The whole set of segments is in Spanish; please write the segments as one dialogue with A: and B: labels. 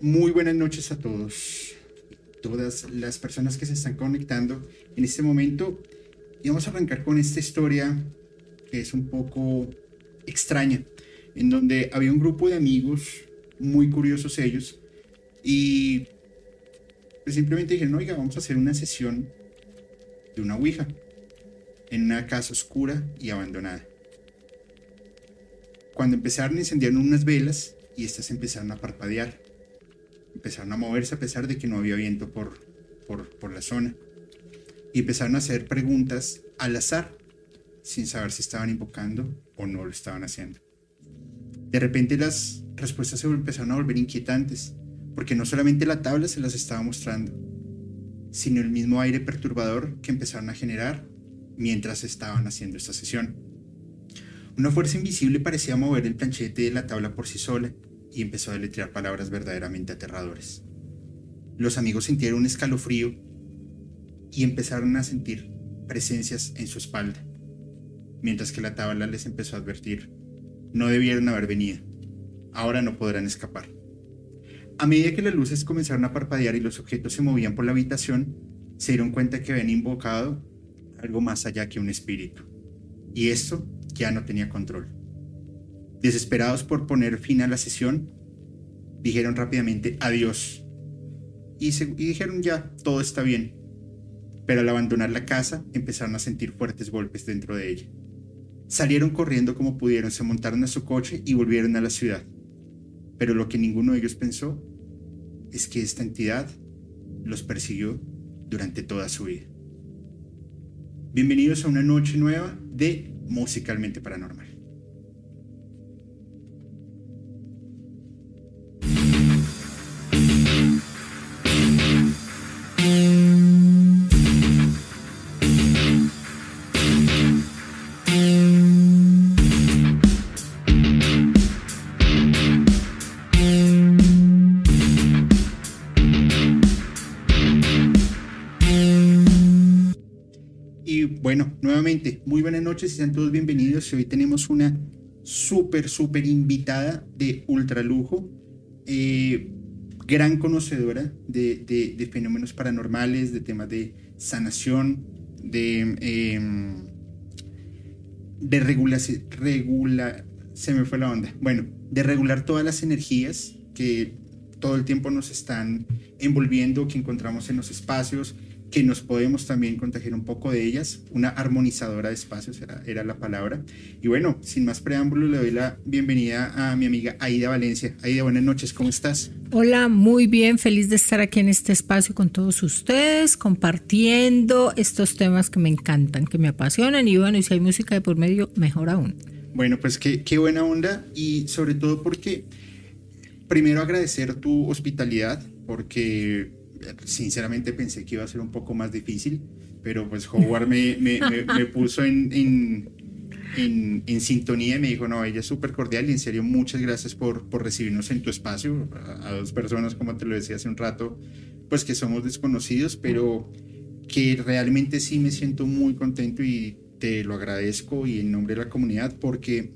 A: Muy buenas noches a todos, todas las personas que se están conectando en este momento. Y vamos a arrancar con esta historia que es un poco extraña, en donde había un grupo de amigos, muy curiosos ellos, y pues simplemente dijeron, oiga, vamos a hacer una sesión de una Ouija en una casa oscura y abandonada. Cuando empezaron, encendieron unas velas y estas empezaron a parpadear. Empezaron a moverse a pesar de que no había viento por, por, la zona. Y empezaron a hacer preguntas al azar, sin saber si estaban invocando o no lo estaban haciendo. De repente las respuestas se empezaron a volver inquietantes, porque no solamente la tabla se las estaba mostrando, sino el mismo aire perturbador que empezaron a generar mientras estaban haciendo esta sesión. Una fuerza invisible parecía mover el planchete de la tabla por sí sola y empezó a deletrear palabras verdaderamente aterradoras. Los amigos sintieron un escalofrío y empezaron a sentir presencias en su espalda, mientras que la tabla les empezó a advertir, no debieron haber venido, ahora no podrán escapar. A medida que las luces comenzaron a parpadear y los objetos se movían por la habitación, se dieron cuenta que habían invocado algo más allá que un espíritu. Y esto ya no tenía control. Desesperados por poner fin a la sesión, dijeron rápidamente adiós. Y, dijeron ya, todo está bien. Pero al abandonar la casa empezaron a sentir fuertes golpes dentro de ella. Salieron corriendo como pudieron, se montaron a su coche y volvieron a la ciudad. Pero lo que ninguno de ellos pensó es que esta entidad los persiguió durante toda su vida. Bienvenidos a una noche nueva de musicalmente paranormal. Muy buenas noches y sean todos bienvenidos. Hoy tenemos una súper, súper invitada de ultra lujo, eh, gran conocedora de, fenómenos paranormales, de temas de sanación, de, em, de regulación, regula, se me fue la onda, bueno, de regular todas las energías que todo el tiempo nos están envolviendo, que encontramos en los espacios, que nos podemos también contagiar un poco de ellas. Una armonizadora de espacios era, era, la palabra. Y bueno, sin más preámbulo, le doy la bienvenida a mi amiga Aida Valencia. Aida, buenas noches, ¿cómo estás?
B: Hola, muy bien, feliz de estar aquí en este espacio con todos ustedes, compartiendo estos temas que me encantan, que me apasionan. Y bueno, y si hay música de por medio, mejor aún.
A: Bueno, pues qué, qué buena onda y sobre todo porque primero agradecer tu hospitalidad, porque sinceramente pensé que iba a ser un poco más difícil, pero pues Howard me, me, me, puso en, en, en, sintonía y me dijo, no, ella es súper cordial y en serio muchas gracias por, por recibirnos en tu espacio, a, dos personas, como te lo decía hace un rato, pues que somos desconocidos, pero que realmente sí me siento muy contento y te lo agradezco y en nombre de la comunidad porque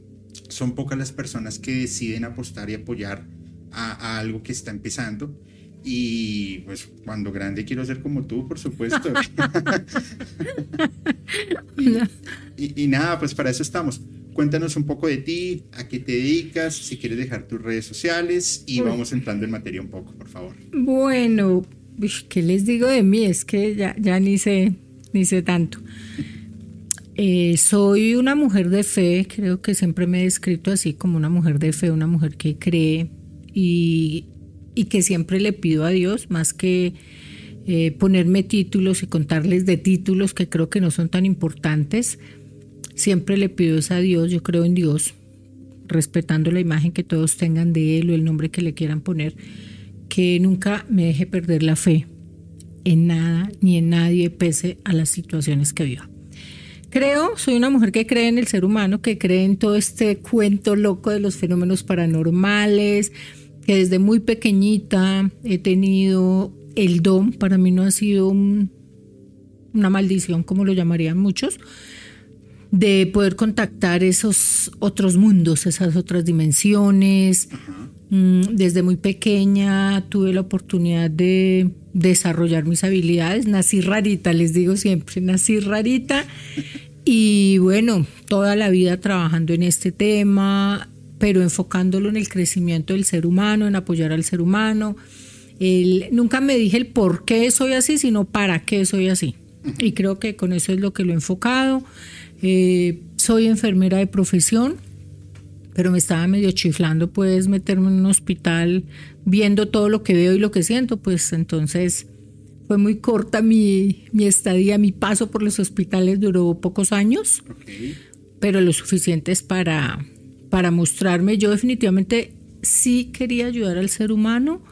A: son pocas las personas que deciden apostar y apoyar a, a algo que está empezando y pues cuando grande quiero ser como tú, por supuesto. y, nada, pues para eso estamos. Cuéntanos un poco de ti, a qué te dedicas, si quieres dejar tus redes sociales y vamos entrando en materia un poco, por favor.
B: Bueno, ¿qué les digo de mí? Es que ya, ya ni sé, ni sé tanto. Eh, soy una mujer de fe, creo que siempre me he descrito así como una mujer de fe, una mujer que cree y y que siempre le pido a Dios más que eh, ponerme títulos y contarles de títulos que creo que no son tan importantes. Siempre le pido a Dios, yo creo en Dios, respetando la imagen que todos tengan de Él o el nombre que le quieran poner, que nunca me deje perder la fe en nada ni en nadie pese a las situaciones que viva. Creo, soy una mujer que cree en el ser humano, que cree en todo este cuento loco de los fenómenos paranormales, que desde muy pequeñita he tenido el don, para mí no ha sido una maldición como lo llamarían muchos, de poder contactar esos otros mundos, esas otras dimensiones. Mm, desde muy pequeña tuve la oportunidad de desarrollar mis habilidades. Nací rarita, les digo siempre, nací rarita. Y bueno, toda la vida trabajando en este tema, pero enfocándolo en el crecimiento del ser humano, en apoyar al ser humano. nunca me dije el por qué soy así, sino para qué soy así. Y creo que con eso es lo que lo he enfocado. Eh, soy enfermera de profesión, pero me estaba medio chiflando pues meterme en un hospital viendo todo lo que veo y lo que siento, pues entonces fue muy corta mi, estadía, mi paso por los hospitales duró pocos años, pero lo suficientes para, para mostrarme. Yo definitivamente sí quería ayudar al ser humano,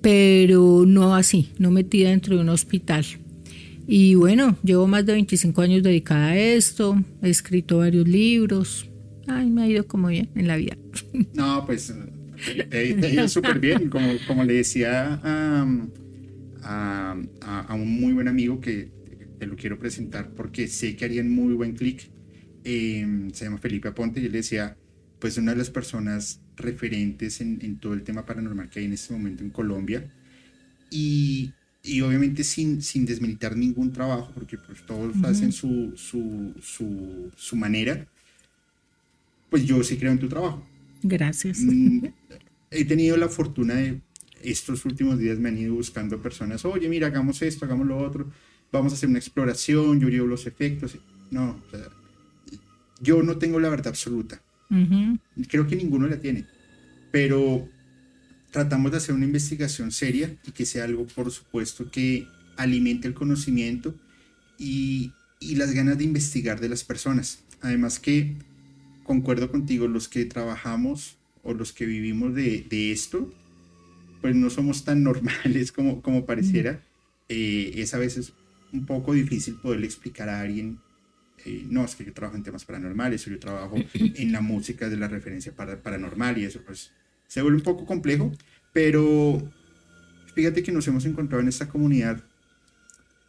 B: pero no así, no metida dentro de un hospital. Y bueno, llevo más de 25 años dedicada a esto, he escrito varios libros. Ay, me ha ido como bien en la vida.
A: No, pues te, ha ido súper bien. Como, como le decía a, a, un muy buen amigo que te lo quiero presentar porque sé que harían muy buen clic. Em, se llama Felipe Aponte y él decía, pues una de las personas referentes en, en todo el tema paranormal que hay en este momento en Colombia. Y y obviamente sin, sin desmilitar ningún trabajo, porque pues todos hacen su, su, su, su, manera, pues yo sí creo en tu trabajo.
B: Gracias.
A: Mm, he tenido la fortuna de, estos últimos días me han ido buscando personas, oye, mira, hagamos esto, hagamos lo otro, vamos a hacer una exploración, yo llevo los efectos. No, o sea, yo no tengo la verdad absoluta. Creo que ninguno la tiene. Pero tratamos de hacer una investigación seria y que sea algo, por supuesto, que alimente el conocimiento y, y las ganas de investigar de las personas. Además que, concuerdo contigo, los que trabajamos o los que vivimos de, de esto, pues no somos tan normales como, como pareciera. Eh, es a veces un poco difícil poderle explicar a alguien, eh, no, es que yo trabajo en temas paranormales o yo trabajo en la música de la referencia para, paranormal y eso, pues se vuelve un poco complejo, pero fíjate que nos hemos encontrado en esta comunidad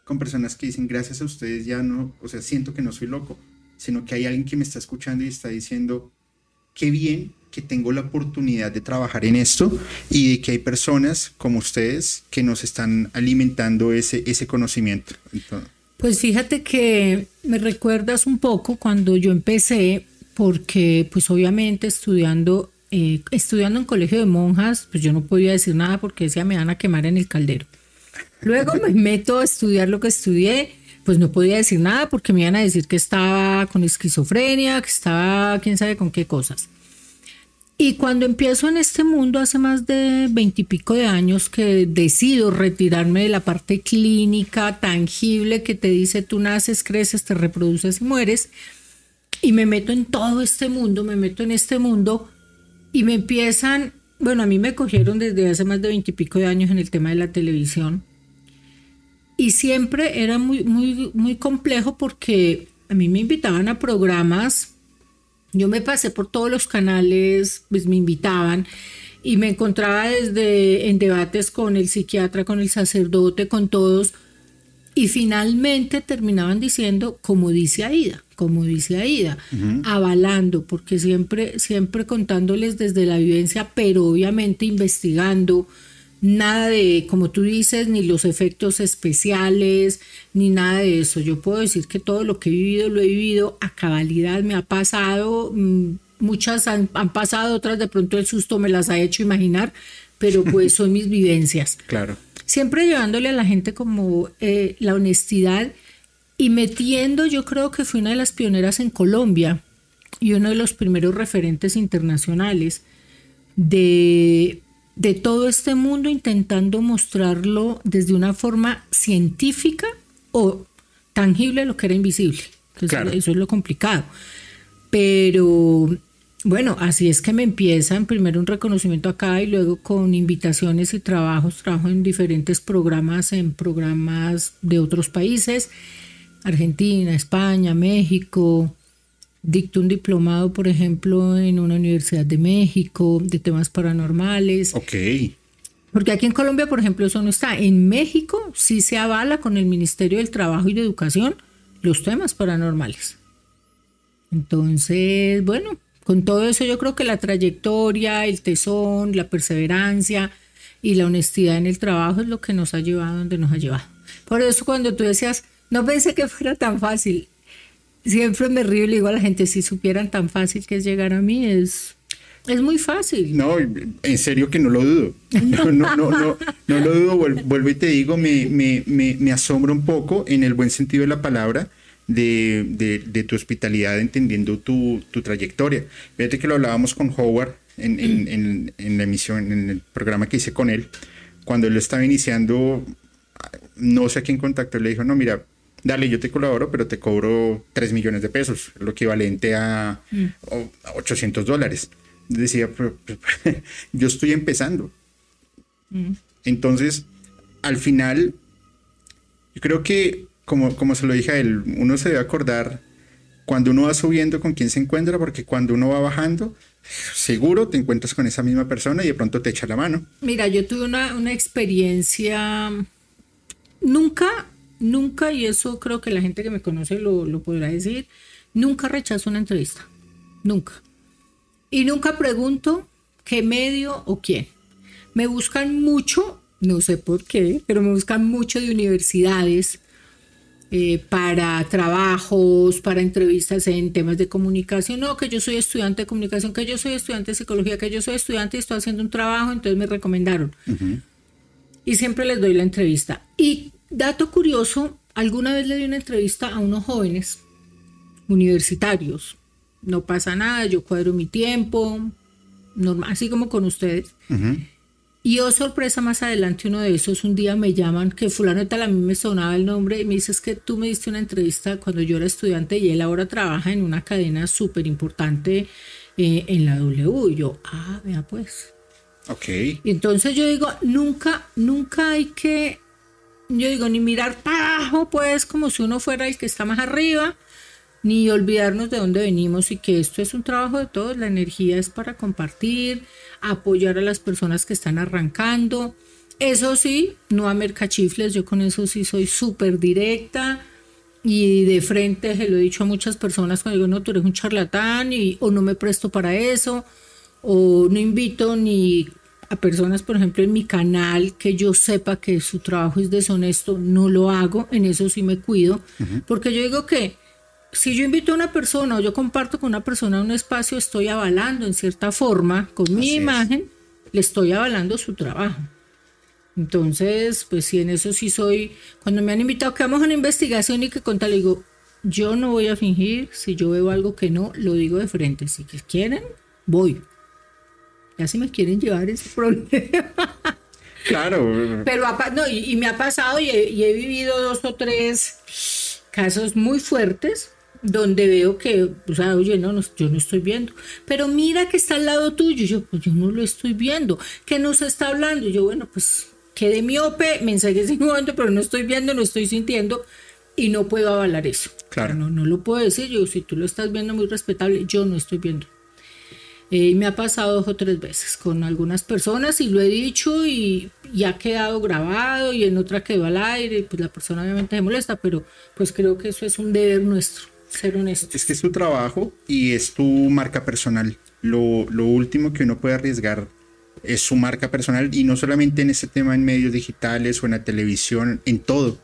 A: con personas que dicen, gracias a ustedes ya no, o sea, siento que no soy loco, sino que hay alguien que me está escuchando y está diciendo, qué bien que tengo la oportunidad de trabajar en esto y de que hay personas como ustedes que nos están alimentando ese, ese conocimiento.
B: Pues fíjate que me recuerdas un poco cuando yo empecé, porque pues obviamente estudiando eh, estudiando en colegio de monjas, pues yo no podía decir nada porque decía me van a quemar en el caldero. Luego me meto a estudiar lo que estudié, pues no podía decir nada porque me iban a decir que estaba con esquizofrenia, que estaba quién sabe con qué cosas. Y cuando empiezo en este mundo hace más de veintipico de años que decido retirarme de la parte clínica tangible que te dice tú naces, creces, te reproduces y mueres, y me meto en todo este mundo, me meto en este mundo y me empiezan, bueno, a mí me cogieron desde hace más de veintipico de años en el tema de la televisión. Y siempre era muy, muy, muy complejo porque a mí me invitaban a programas. Yo me pasé por todos los canales, pues me invitaban y me encontraba desde en debates con el psiquiatra, con el sacerdote, con todos. Y finalmente terminaban diciendo, como dice Aida, como dice Aida, avalando, porque siempre, siempre contándoles desde la vivencia, pero obviamente investigando, nada de, como tú dices, ni los efectos especiales, ni nada de eso. Yo puedo decir que todo lo que he vivido lo he vivido a cabalidad, me ha pasado, mm, muchas han, pasado, otras de pronto el susto me las ha hecho imaginar, pero pues son mis vivencias.
A: Claro.
B: Siempre llevándole a la gente como eh, la honestidad y metiendo, yo creo que fui una de las pioneras en Colombia y uno de los primeros referentes internacionales de, de todo este mundo intentando mostrarlo desde una forma científica o tangible lo que era invisible. Eso es lo complicado. Pero bueno, así es que me empiezan primero un reconocimiento acá y luego con invitaciones y trabajos. Trabajo en diferentes programas, en programas de otros países Argentina, España, México. Dicto un diplomado, por ejemplo, en una universidad de México de temas paranormales.
A: Ok.
B: Porque aquí en Colombia, por ejemplo, eso no está. En México sí se avala con el Ministerio del Trabajo y de Educación los temas paranormales. Entonces, bueno, con todo eso yo creo que la trayectoria, el tesón, la perseverancia y la honestidad en el trabajo es lo que nos ha llevado donde nos ha llevado. Por eso cuando tú decías, no pensé que fuera tan fácil, siempre me río y le digo a la gente, si supieran tan fácil que es llegar a mí, es, es muy fácil.
A: No, en serio que no lo dudo. No, no, no, no, no lo dudo. Vuelvo y te digo, me, me, me, me asombra un poco en el buen sentido de la palabra de, de, tu hospitalidad, entendiendo tu, tu, trayectoria. Fíjate que lo hablábamos con Howard en, en, en, la emisión, en el programa que hice con él, cuando él estaba iniciando, no sé a quién contactó, le dijo, no, mira, dale, yo te colaboro, pero te cobro 3 millones de pesos, lo equivalente a, 800 mm. dólares. Decía, yo estoy empezando. Mm. Entonces, al final, yo creo que como, como se lo dije a él, uno se debe acordar cuando uno va subiendo con quién se encuentra, porque cuando uno va bajando, seguro te encuentras con esa misma persona y de pronto te echa la mano.
B: Mira, yo tuve una, una experiencia, nunca, nunca, y eso creo que la gente que me conoce lo, lo podrá decir, nunca rechazo una entrevista, nunca. Y nunca pregunto qué medio o quién. Me buscan mucho, no sé por qué, pero me buscan mucho de universidades, eh, para trabajos, para entrevistas en temas de comunicación, no, que yo soy estudiante de comunicación, que yo soy estudiante de psicología, que yo soy estudiante y estoy haciendo un trabajo, entonces me recomendaron. Y siempre les doy la entrevista. Y dato curioso, alguna vez le di una entrevista a unos jóvenes universitarios. No pasa nada, yo cuadro mi tiempo, normal, así como con ustedes. Y oh sorpresa, más adelante uno de esos, un día me llaman, que fulano tal, a mí me sonaba el nombre, y me dices que tú me diste una entrevista cuando yo era estudiante y él ahora trabaja en una cadena súper importante eh, en la W. Y yo, ah, vea pues.
A: Ok.
B: Y entonces yo digo, nunca, nunca hay que, yo digo, ni mirar para abajo, pues, como si uno fuera el que está más arriba, ni olvidarnos de dónde venimos y que esto es un trabajo de todos, la energía es para compartir, apoyar a las personas que están arrancando. Eso sí, no a mercachifles, yo con eso sí soy súper directa y de frente se lo he dicho a muchas personas cuando digo, no, tú eres un charlatán y, o no me presto para eso, o no invito ni a personas, por ejemplo, en mi canal que yo sepa que su trabajo es deshonesto, no lo hago, en eso sí me cuido, porque yo digo que si yo invito a una persona o yo comparto con una persona un espacio, estoy avalando en cierta forma, con mi imagen, le estoy avalando su trabajo. Entonces, pues si en eso sí soy, cuando me han invitado que vamos a una investigación y que contar, le digo, yo no voy a fingir, si yo veo algo que no, lo digo de frente, si quieren, voy. Ya si me quieren llevar ese problema.
A: Claro.
B: Pero no, y, me ha pasado y he vivido dos o tres casos muy fuertes donde veo que, o sea, oye, no, yo no estoy viendo, pero mira que está al lado tuyo, yo, pues yo no lo estoy viendo, que nos está hablando, yo, bueno, pues quedé miope, me enseñé ese momento, pero no estoy viendo, no estoy sintiendo y no puedo avalar eso.
A: Claro.
B: No, no lo puedo decir, yo, si tú lo estás viendo muy respetable, yo no estoy viendo. Eh, me ha pasado dos o tres veces con algunas personas y lo he dicho y, ha quedado grabado y en otra quedó al aire y pues la persona obviamente se molesta, pero pues creo que eso es un deber nuestro ser honesto.
A: Es que es tu trabajo y es tu marca personal. Lo, lo, último que uno puede arriesgar es su marca personal y no solamente en ese tema en medios digitales o en la televisión, en todo.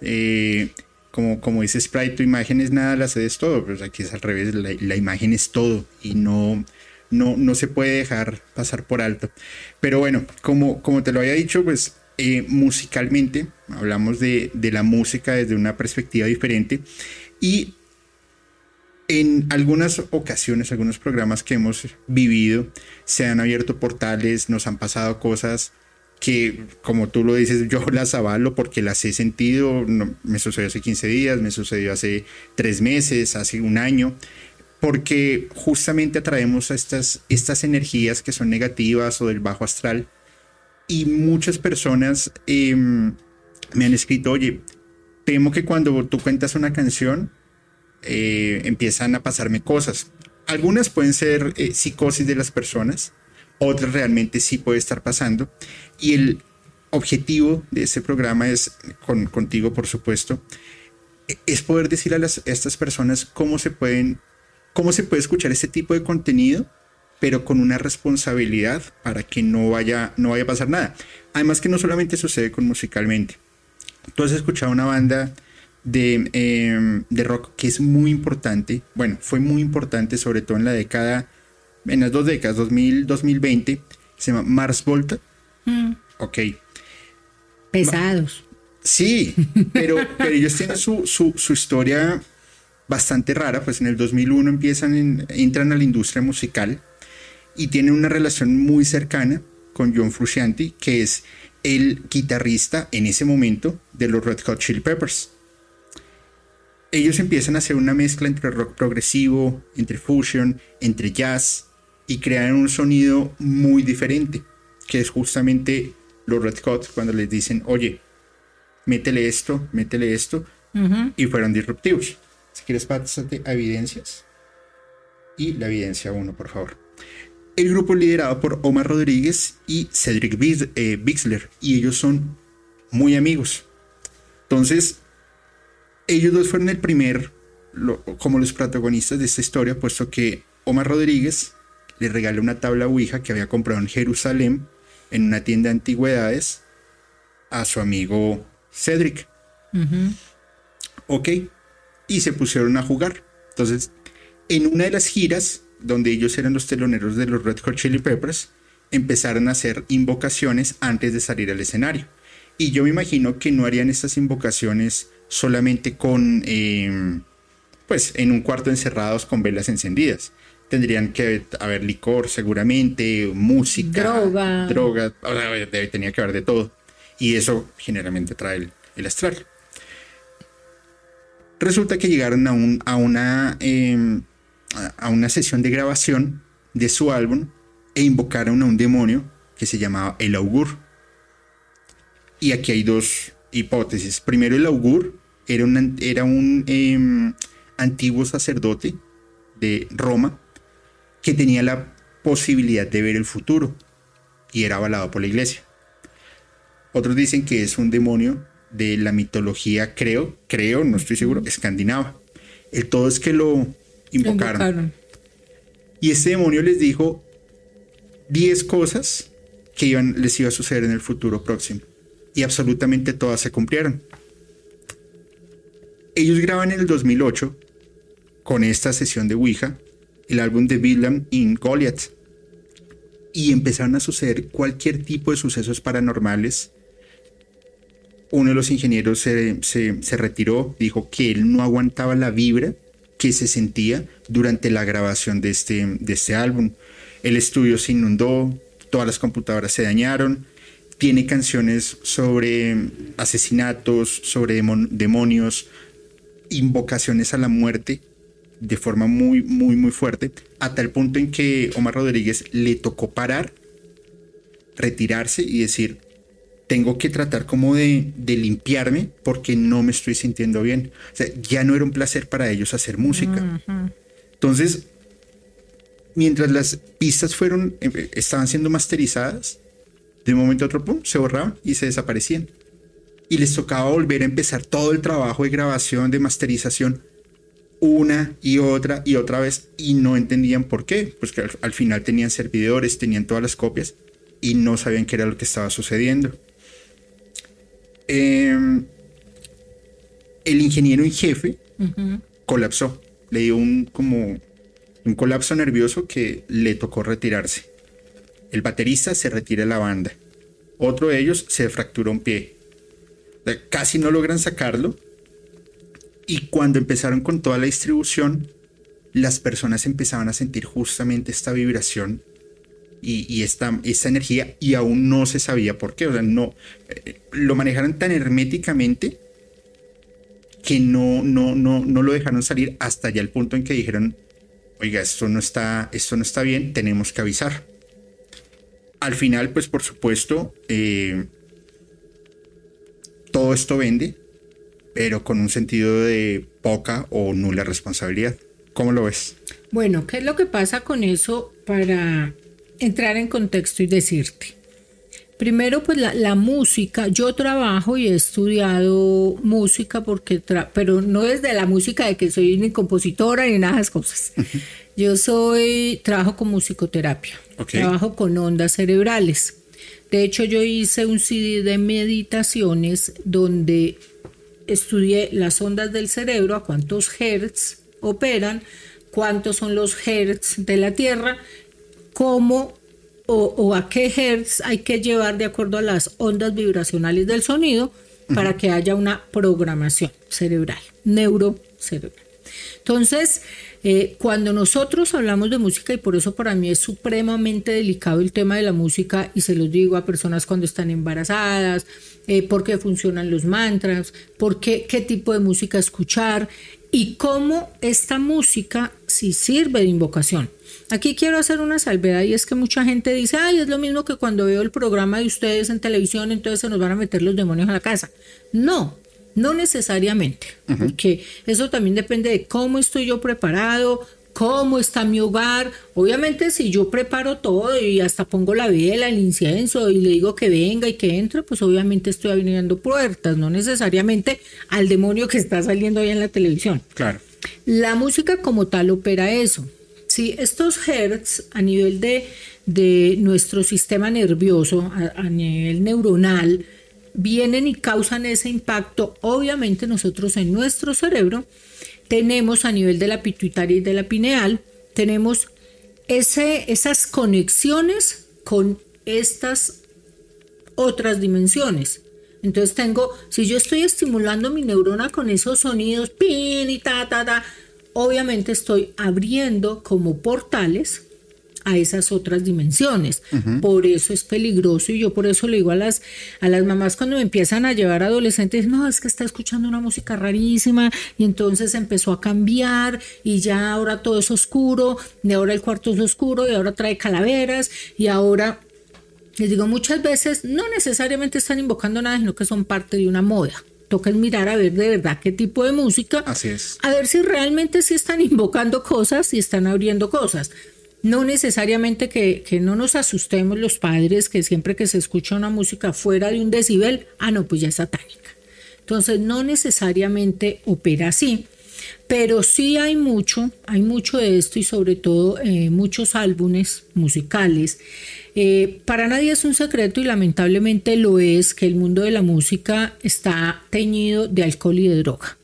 A: Eh, como, como dice Sprite, tu imagen es nada, la es todo, pero aquí es al revés, la, imagen es todo y no, no, no se puede dejar pasar por alto. Pero bueno, como, como te lo había dicho, pues eh, musicalmente hablamos de, de la música desde una perspectiva diferente y en algunas ocasiones, algunos programas que hemos vivido, se han abierto portales, nos han pasado cosas que, como tú lo dices, yo las avalo porque las he sentido. me sucedió hace 15 días, me sucedió hace 3 meses, hace un año, porque justamente atraemos a estas, estas energías que son negativas o del bajo astral. Y muchas personas em, me han escrito, oye, temo que cuando tú cuentas una canción, eh, empiezan a pasarme cosas. Algunas pueden ser eh, psicosis de las personas, otras realmente sí puede estar pasando. Y el objetivo de este programa es, con, contigo por supuesto, es poder decir a, las, estas personas cómo se pueden ¿Cómo se puede escuchar este tipo de contenido? pero con una responsabilidad para que no vaya, no vaya a pasar nada. Además que no solamente sucede con musicalmente. Tú has escuchado una banda de, em, de rock que es muy importante, bueno, fue muy importante sobre todo en la década, en las dos décadas, 2000, 2020, se llama Mars Volta. Mm. Ok.
B: Pesados.
A: Sí, pero, pero ellos tienen su, su, su, historia bastante rara, pues en el 2001 empiezan, entran a la industria musical y tiene una relación muy cercana con John Frusciante, que es el guitarrista en ese momento de los Red Hot Chili Peppers. Ellos empiezan a hacer una mezcla entre rock progresivo, entre fusion, entre jazz y crean un sonido muy diferente, que es justamente los Red Hot cuando les dicen, oye, métele esto, métele esto, y fueron disruptivos. Si quieres, pásate a evidencias. Y la evidencia 1, por favor el grupo liderado por Omar Rodríguez y Cedric eh, Bixler, y ellos son muy amigos. Entonces, ellos dos fueron el primer, como los protagonistas de esta historia, puesto que Omar Rodríguez le regaló una tabla Ouija que había comprado en Jerusalén, en una tienda de antigüedades, a su amigo Cedric. Ok, y se pusieron a jugar. Entonces, en una de las giras, donde ellos eran los teloneros de los Red Hot Chili Peppers, empezaron a hacer invocaciones antes de salir al escenario. Y yo me imagino que no harían estas invocaciones solamente con, em, pues, en un cuarto encerrados con velas encendidas. Tendrían que haber licor, seguramente, música, droga, droga tenía que haber de todo. Y eso generalmente trae el, astral. Resulta que llegaron a, un, a una em, a una sesión de grabación de su álbum e invocaron a un demonio que se llamaba el augur. Y aquí hay dos hipótesis. Primero, el augur era un, era un em, antiguo sacerdote de Roma que tenía la posibilidad de ver el futuro y era avalado por la iglesia. Otros dicen que es un demonio de la mitología, creo, creo, no estoy seguro, escandinava. El todo es que lo invocaron. Y ese demonio les dijo 10 cosas que iban, les iba a suceder en el futuro próximo. Y absolutamente todas se cumplieron. Ellos graban en el 2008, con esta sesión de Ouija, el álbum de William in Goliath. Y empezaron a suceder cualquier tipo de sucesos paranormales. Uno de los ingenieros se, se retiró, dijo que él no aguantaba la vibra que se sentía durante la grabación de este, de este álbum. El estudio se inundó, todas las computadoras se dañaron, tiene canciones sobre asesinatos, sobre demonios, invocaciones a la muerte de forma muy, muy, muy fuerte, a tal punto en que Omar Rodríguez le tocó parar, retirarse y decir, tengo que tratar como de, limpiarme porque no me estoy sintiendo bien. O sea, ya no era un placer para ellos hacer música. Entonces, mientras las pistas fueron, eh, estaban siendo masterizadas, de un momento a otro, pum, se borraban y se desaparecían. Y les tocaba volver a empezar todo el trabajo de grabación, de masterización, una y otra y otra vez, y no entendían por qué. Pues que al final tenían servidores, tenían todas las copias y no sabían qué era lo que estaba sucediendo. Em, el ingeniero en jefe colapsó. Le dio un como un colapso nervioso que le tocó retirarse. El baterista se retira de la banda. Otro de ellos se fracturó un pie. Casi no logran sacarlo. Y cuando empezaron con toda la distribución, las personas empezaban a sentir justamente esta vibración y, esta, energía y aún no se sabía por qué. O sea, no, eh, lo manejaron tan herméticamente que no, no, no, no lo dejaron salir hasta ya el punto en que dijeron, oiga, esto no está, esto no está bien, tenemos que avisar. Al final, pues por supuesto, eh, todo esto vende, pero con un sentido de poca o nula responsabilidad. ¿Cómo lo ves?
B: Bueno, ¿qué es lo que pasa con eso para entrar en contexto y decirte. Primero, pues la, música, yo trabajo y he estudiado música, porque pero no es de la música de que soy ni compositora ni nada de esas cosas. Yo soy, trabajo con musicoterapia, trabajo con ondas cerebrales. De hecho, yo hice un CD de meditaciones donde estudié las ondas del cerebro, a cuántos hertz operan, cuántos son los hertz de la Tierra, cómo o, a qué hertz hay que llevar de acuerdo a las ondas vibracionales del sonido para que haya una programación cerebral, neurocerebral. Entonces, eh, cuando nosotros hablamos de música, y por eso para mí es supremamente delicado el tema de la música, y se los digo a personas cuando están embarazadas, eh, por qué funcionan los mantras, por qué, qué tipo de música escuchar, y cómo esta música sí sirve de invocación. Aquí quiero hacer una salvedad y es que mucha gente dice, ay, es lo mismo que cuando veo el programa de ustedes en televisión, entonces se nos van a meter los demonios a la casa. No, no necesariamente, porque eso también depende de cómo estoy yo preparado, cómo está mi hogar. Obviamente si yo preparo todo y hasta pongo la vela, el incienso y le digo que venga y que entre, pues obviamente estoy abriendo puertas, no necesariamente al demonio que está saliendo ahí en la televisión.
A: Claro.
B: La música como tal opera eso. Sí, estos hertz a nivel de, de nuestro sistema nervioso, a, nivel neuronal, vienen y causan ese impacto. Obviamente nosotros en nuestro cerebro tenemos a nivel de la pituitaria y de la pineal, tenemos ese, esas conexiones con estas otras dimensiones. Entonces tengo, si yo estoy estimulando mi neurona con esos sonidos, pin y ta, ta, ta, obviamente estoy abriendo como portales a esas otras dimensiones. Por eso es peligroso y yo por eso le digo a las, a las mamás cuando me empiezan a llevar adolescentes, no, es que está escuchando una música rarísima y entonces empezó a cambiar y ya ahora todo es oscuro, y ahora el cuarto es oscuro y ahora trae calaveras y ahora... Les digo, muchas veces no necesariamente están invocando nada, sino que son parte de una moda toca mirar a ver de verdad qué tipo de música.
A: Así es.
B: A ver si realmente sí están invocando cosas y están abriendo cosas. No necesariamente que, que, no nos asustemos los padres, que siempre que se escucha una música fuera de un decibel, ah, no, pues ya es satánica. Entonces, no necesariamente opera así, pero sí hay mucho, hay mucho de esto y sobre todo eh, muchos álbumes musicales eh, para nadie es un secreto y lamentablemente lo es que el mundo de la música está teñido de alcohol y de droga.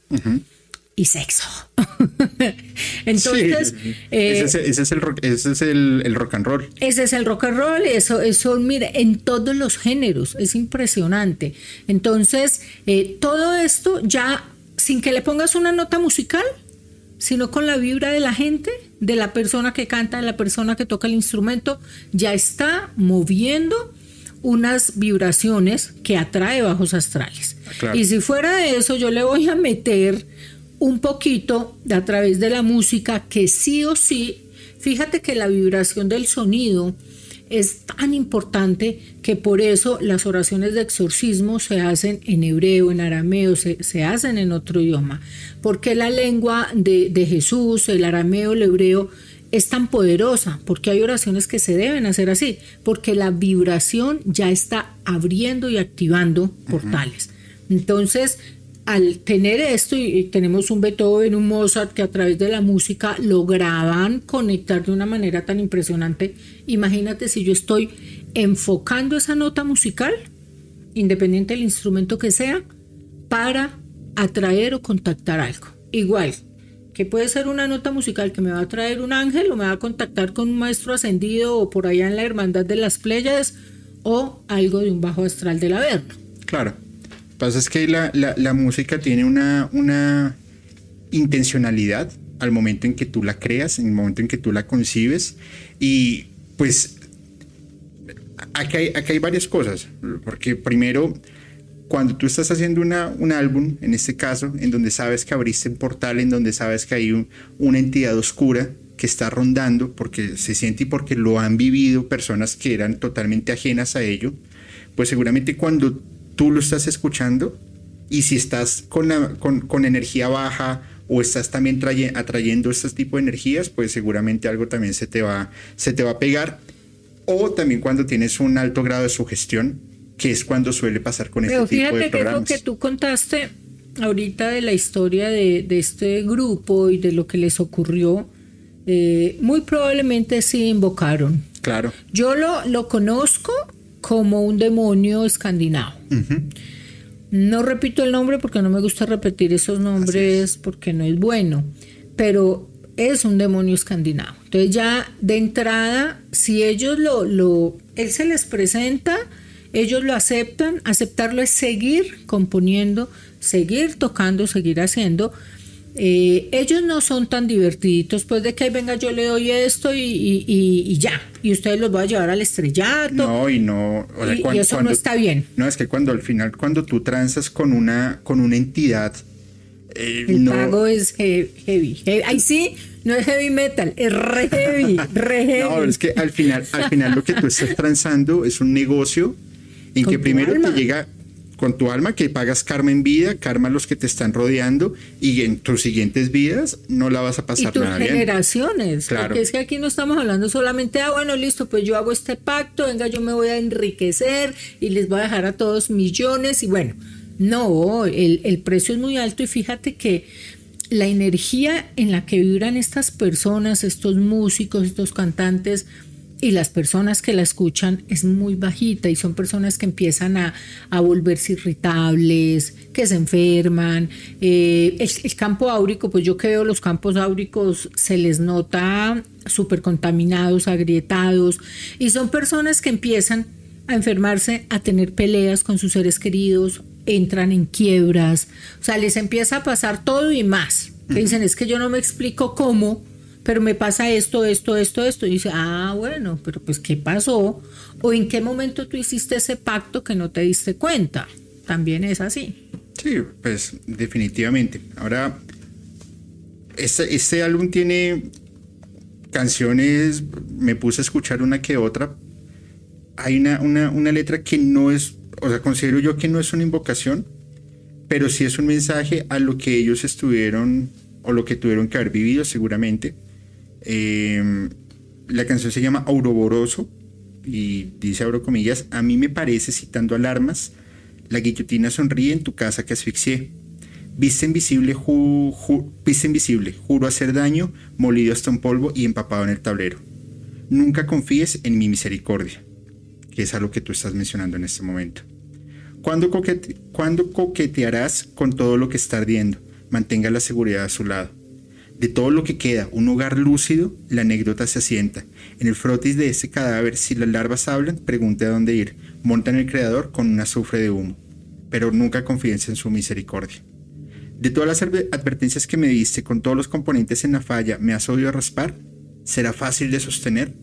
B: Y sexo. Entonces.
A: Eh, ese, es, el, rock, ese es el, rock and roll.
B: Ese es el rock and roll. Eso, eso, mire, en todos los géneros. Es impresionante. Entonces, eh, todo esto ya, sin que le pongas una nota musical, sino con la vibra de la gente, de la persona que canta, de la persona que toca el instrumento, ya está moviendo unas vibraciones que atrae bajos astrales. Ah, y si fuera de eso, yo le voy a meter un poquito a través de la música que sí o sí, fíjate que la vibración del sonido es tan importante que por eso las oraciones de exorcismo se hacen en hebreo, en arameo, se, hacen en otro idioma. Porque la lengua de, de Jesús, el arameo, el hebreo, es tan poderosa, porque hay oraciones que se deben hacer así, porque la vibración ya está abriendo y activando portales. Entonces, al tener esto, y tenemos un Beethoven, un Mozart, que a través de la música lograban conectar de una manera tan impresionante, imagínate si yo estoy enfocando esa nota musical, independiente del instrumento que sea, para atraer o contactar algo. Igual, que puede ser una nota musical que me va a traer un ángel o me va a contactar con un maestro ascendido o por allá en la hermandad de las playas o algo de un bajo astral del Averno.
A: Claro pasa es que la, la, música tiene una, una intencionalidad al momento en que tú la creas, en el momento en que tú la concibes. Y pues aquí hay, hay varias cosas, porque primero, cuando tú estás haciendo una, un álbum, en este caso, en donde sabes que abriste un portal, en donde sabes que hay una entidad oscura que está rondando, porque se siente y porque lo han vivido personas que eran totalmente ajenas a ello, pues seguramente cuando tú lo estás escuchando y si estás con, con, energía baja o estás también atrayendo este tipo de energías, pues seguramente algo también se te va, se te va a pegar. o también cuando tienes un alto grado de sugestión, que es cuando suele pasar con este tipo de programas.
B: Fíjate que lo que tú contaste ahorita de la historia de, este grupo y de lo que les ocurrió, eh, muy probablemente sí invocaron.
A: Claro.
B: Yo lo, lo conozco como un demonio escandinavo. No repito el nombre porque no me gusta repetir esos nombres porque no es bueno, pero es un demonio escandinavo. Entonces ya de entrada, si ellos lo, lo, él se les presenta, ellos lo aceptan, aceptarlo es seguir componiendo, seguir tocando, seguir haciendo. Eh, ellos no son tan divertidos, pues de que venga yo le doy esto y, ya, y ustedes los voy a llevar al estrellato.
A: No, y no,
B: y, eso no está bien.
A: No, es que cuando al final, cuando tú transas con una, con una entidad,
B: eh, el pago es heavy, Ahí sí, no es heavy metal, es re heavy, re heavy.
A: No, es que al final, al final lo que tú estás transando es un negocio en que primero te llega con tu alma, que pagas karma en vida, karma a los que te están rodeando y en tus siguientes vidas no la vas a pasar
B: y tus generaciones. Claro. Porque es que aquí no estamos hablando solamente, ah, bueno, listo, pues yo hago este pacto, venga, yo me voy a enriquecer y les voy a dejar a todos millones y bueno, no, el, el precio es muy alto y fíjate que la energía en la que vibran estas personas, estos músicos, estos cantantes, y las personas que la escuchan es muy bajita y son personas que empiezan a, volverse irritables, que se enferman. Eh, el, campo áurico, pues yo que veo los campos áuricos se les nota súper contaminados, agrietados y son personas que empiezan a enfermarse, a tener peleas con sus seres queridos, entran en quiebras, o sea, les empieza a pasar todo y más. Que dicen, es que yo no me explico cómo, pero me pasa esto, esto, esto, esto. Y dice, ah, bueno, pero pues ¿qué pasó? ¿O en qué momento tú hiciste ese pacto que no te diste cuenta? También es así.
A: Sí, pues definitivamente. Ahora, este, este álbum tiene canciones, me puse a escuchar una que otra. Hay una, una, una letra que no es, o sea, considero yo que no es una invocación, pero sí es un mensaje a lo que ellos estuvieron o lo que tuvieron que haber vivido seguramente Em, la canción se llama Auroboroso y dice, abro comillas, a mí me parece, citando alarmas, la guillotina sonríe en tu casa que asfixié. Viste invisible, invisible, juro hacer daño, molido hasta un polvo y empapado en el tablero. Nunca confíes en mi misericordia, que es algo que tú estás mencionando en este momento. ¿Cuándo, ¿Cuándo coquetearás con todo lo que está ardiendo? Mantenga la seguridad a su lado de todo lo que queda, un hogar lúcido, la anécdota se asienta. En el frotis de ese cadáver, si las larvas hablan, pregunte a dónde ir. Montan el creador con un azufre de humo. Pero nunca confíes en su misericordia. De todas las advertencias que me diste con todos los componentes en la falla, ¿me has oído raspar? ¿Será fácil de sostener?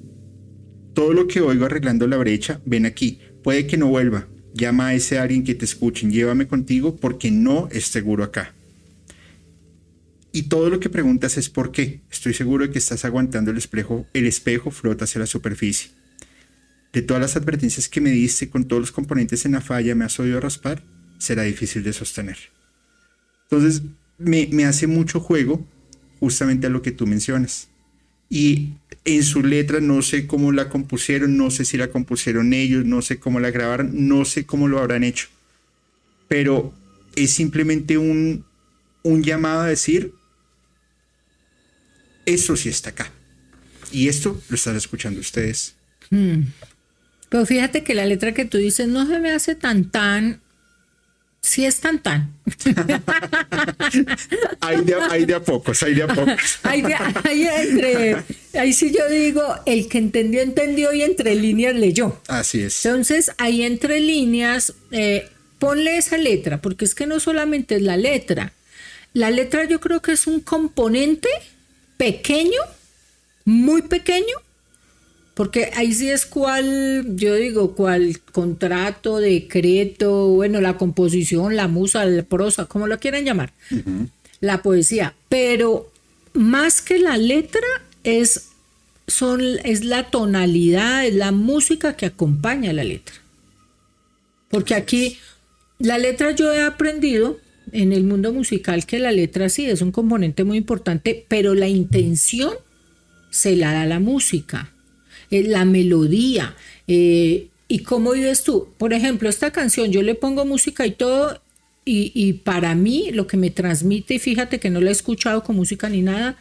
A: Todo lo que oigo arreglando la brecha, ven aquí. Puede que no vuelva. Llama a ese alguien que te escuchen. Llévame contigo porque no es seguro acá. Y todo lo que preguntas es por qué. Estoy seguro de que estás aguantando el espejo, el espejo flota hacia la superficie. De todas las advertencias que me diste con todos los componentes en la falla, me has oído raspar, será difícil de sostener. Entonces, me, hace mucho juego justamente a lo que tú mencionas. Y en su letra no sé cómo la compusieron, no sé si la compusieron ellos, no sé cómo la grabaron, no sé cómo lo habrán hecho. Pero es simplemente un llamado a decir, eso sí está acá. Y esto lo están escuchando ustedes.
B: Hmm. Pero fíjate que la letra que tú dices no se me hace tan tan. Sí es tan tan.
A: hay, de, a pocos, hay de a pocos.
B: hay, entre, ahí sí yo digo, el que entendió, entendió y entre líneas leyó.
A: Así es.
B: Entonces, ahí entre líneas, eh, ponle esa letra, porque es que no solamente es la letra. La letra yo creo que es un componente pequeño, muy pequeño, porque ahí sí es cual, yo digo, cual contrato, decreto, bueno, la composición, la musa, la prosa, como lo quieran llamar, la poesía, pero más que la letra es, son, es la tonalidad, es la música que acompaña la letra. Porque aquí la letra yo he aprendido en el mundo musical que la letra sí es un componente muy importante, pero la intención se la da la música. eh, la melodía. Eh, ¿Y cómo vives tú? Por ejemplo, esta canción, yo le pongo música y todo, y, y, para mí lo que me transmite, y fíjate que no la he escuchado con música ni nada,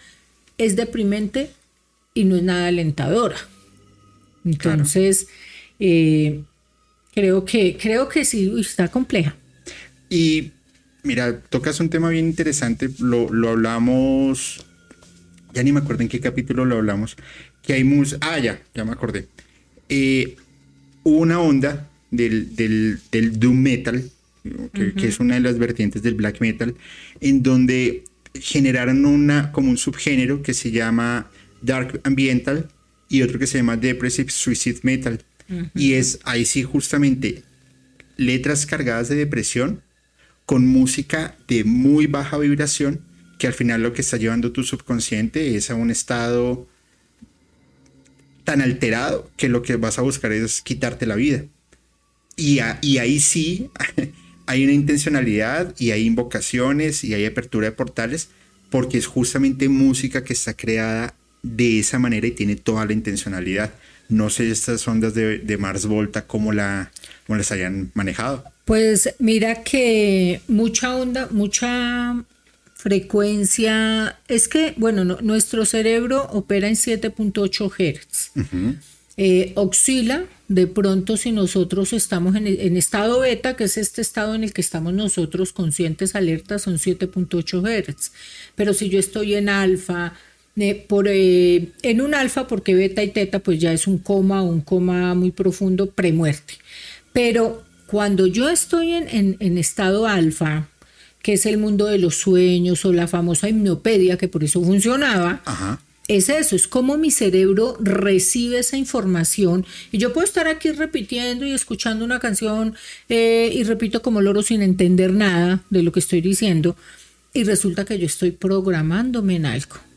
B: es deprimente y no es nada alentadora. Entonces, eh, creo, que, creo que sí, está compleja.
A: Y mira, tocas un tema bien interesante, lo, lo hablamos, ya ni me acuerdo en qué capítulo lo hablamos, que hay música, ah, ya, ya me acordé. Eh, una onda del, del, del doom metal, que, que, es una de las vertientes del black metal, en donde generaron una, como un subgénero que se llama dark ambiental y otro que se llama depressive suicide metal. Y es ahí sí justamente letras cargadas de depresión con música de muy baja vibración que al final lo que está llevando tu subconsciente es a un estado tan alterado que lo que vas a buscar es quitarte la vida. Y, ahí sí hay una intencionalidad y hay invocaciones y hay apertura de portales porque es justamente música que está creada de esa manera y tiene toda la intencionalidad. No sé estas ondas de, Mars Volta, cómo, la, cómo las hayan manejado.
B: Pues mira que mucha onda, mucha frecuencia, es que, bueno, nuestro cerebro opera en 7.8 Hz. Eh, oscila de pronto si nosotros estamos en, en, estado beta, que es este estado en el que estamos nosotros conscientes, alertas, son 7.8 Hz. Pero si yo estoy en alfa, por, eh, en un alfa, porque beta y teta, pues ya es un coma, un coma muy profundo, premuerte. Pero cuando yo estoy en, en, estado alfa, que es el mundo de los sueños o la famosa hipnopedia, que por eso funcionaba, es eso, es como mi cerebro recibe esa información y yo puedo estar aquí repitiendo y escuchando una canción eh, y repito como loro sin entender nada de lo que estoy diciendo y resulta que yo estoy programándome en algo.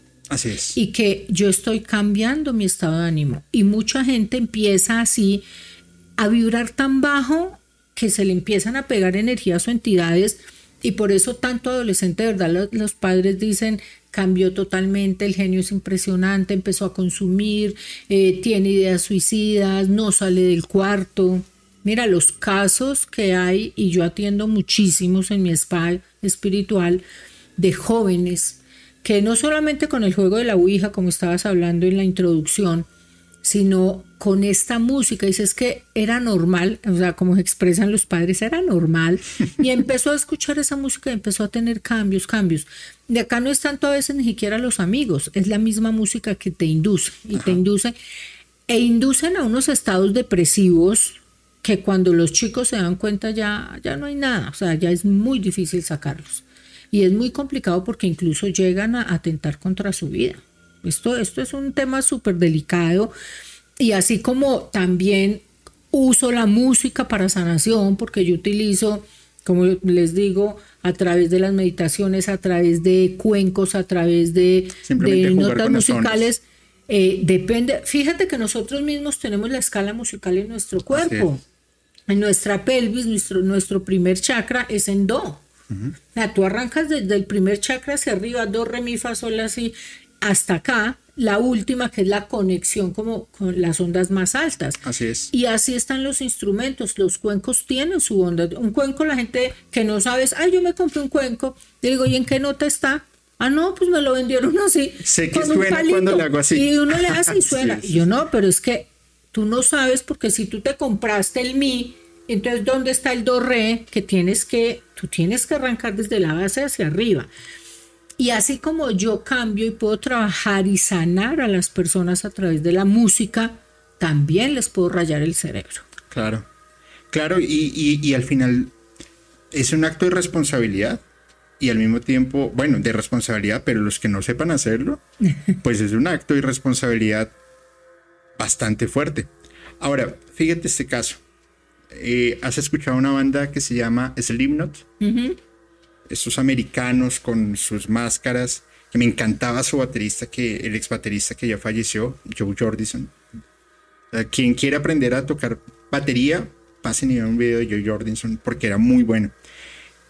B: Y que yo estoy cambiando mi estado de ánimo. Y mucha gente empieza así a vibrar tan bajo que se le empiezan a pegar energías o entidades. Y por eso tanto adolescente, verdad, los, padres dicen, cambió totalmente, el genio es impresionante, empezó a consumir, eh, tiene ideas suicidas, no sale del cuarto. Mira, los casos que hay, y yo atiendo muchísimos en mi spa espiritual, de jóvenes que no solamente con el juego de la Ouija, como estabas hablando en la introducción, sino con esta música. Dices que era normal, o sea, como expresan los padres, era normal. Y empezó a escuchar esa música y empezó a tener cambios, cambios. De acá no es tanto a veces ni siquiera los amigos, es la misma música que te induce y te induce e inducen a unos estados depresivos que cuando los chicos se dan cuenta ya, ya no hay nada, o sea, ya es muy difícil sacarlos. Y es muy complicado porque incluso llegan a atentar contra su vida. Esto, esto es un tema súper delicado y así como también uso la música para sanación, porque yo utilizo, como les digo, a través de las meditaciones, a través de cuencos, a través de, notas musicales. Eh, depende, fíjate que nosotros mismos tenemos la escala musical en nuestro cuerpo. En nuestra pelvis, nuestro, nuestro primer chakra es en do tú arrancas desde el primer chakra hacia arriba, do, re, mi, fa, sol, así, hasta acá, la última que es la conexión como con las ondas más altas.
A: Así es.
B: Y así están los instrumentos, los cuencos tienen su onda. Un cuenco, la gente que no sabes, ay, yo me compré un cuenco, digo, ¿y en qué nota está? Ah, no, pues me lo vendieron así.
A: Sé que suena cuando le hago así.
B: Y uno le hace y suena. Y yo no, pero es que tú no sabes porque si tú te compraste el mi, entonces, ¿dónde está el do re que tienes que, tú tienes que arrancar desde la base hacia arriba? Y así como yo cambio y puedo trabajar y sanar a las personas a través de la música, también les puedo rayar el cerebro.
A: Claro, claro, y, y al final es un acto de responsabilidad y al mismo tiempo, bueno, de responsabilidad, pero los que no sepan hacerlo, pues es un acto de responsabilidad bastante fuerte. Ahora, fíjate este caso. Eh, ¿has escuchado una banda que se llama Slipknot? Estos americanos con sus máscaras, que me encantaba su baterista, que el ex baterista que ya falleció, Joe Jordison. quien quiera aprender a tocar batería, pasen y vean un video de Joe Jordison porque era muy bueno.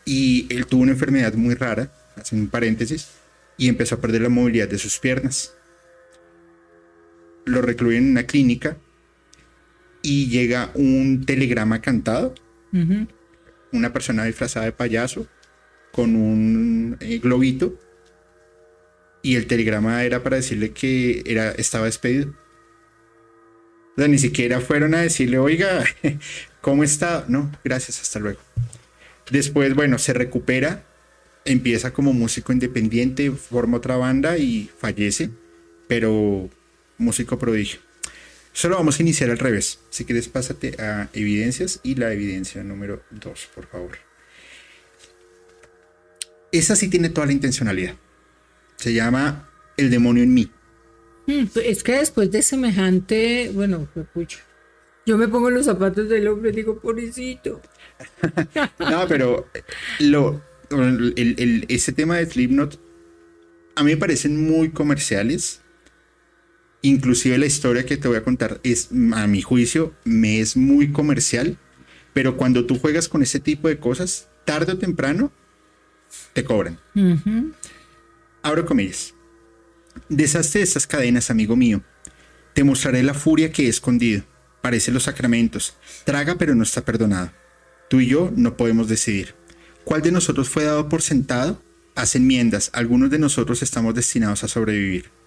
A: Y él tuvo una enfermedad muy rara, hacen un paréntesis, y empezó a perder la movilidad de sus piernas. lo recluyen en una clínica y llega un telegrama cantado. Una persona disfrazada de payaso con un eh, globito. Y el telegrama era para decirle que era, estaba despedido. O sea, ni siquiera fueron a decirle, oiga, ¿cómo está? No, gracias, hasta luego. Después, bueno, se recupera, empieza como músico independiente, forma otra banda y fallece, pero músico prodigio. Solo vamos a iniciar al revés. Si quieres, pásate a evidencias y la evidencia número 2, por favor. Esa sí tiene toda la intencionalidad. Se llama El demonio en mí.
B: Mm, es que después de semejante, bueno, pucha, yo me pongo los zapatos del hombre y digo, pobrecito.
A: no, pero lo, ese tema de Slipknot a mí me parecen muy comerciales Inclusive la historia que te voy a contar es, a mi juicio, me es muy comercial, pero cuando tú juegas con ese tipo de cosas, tarde o temprano, te cobran. Abro comillas. Deshazte de estas cadenas, amigo mío. Te mostraré la furia que he escondido. Parece los sacramentos. Traga pero no está perdonado. Tú y yo no podemos decidir. ¿Cuál de nosotros fue dado por sentado? Haz enmiendas. Algunos de nosotros estamos destinados a sobrevivir.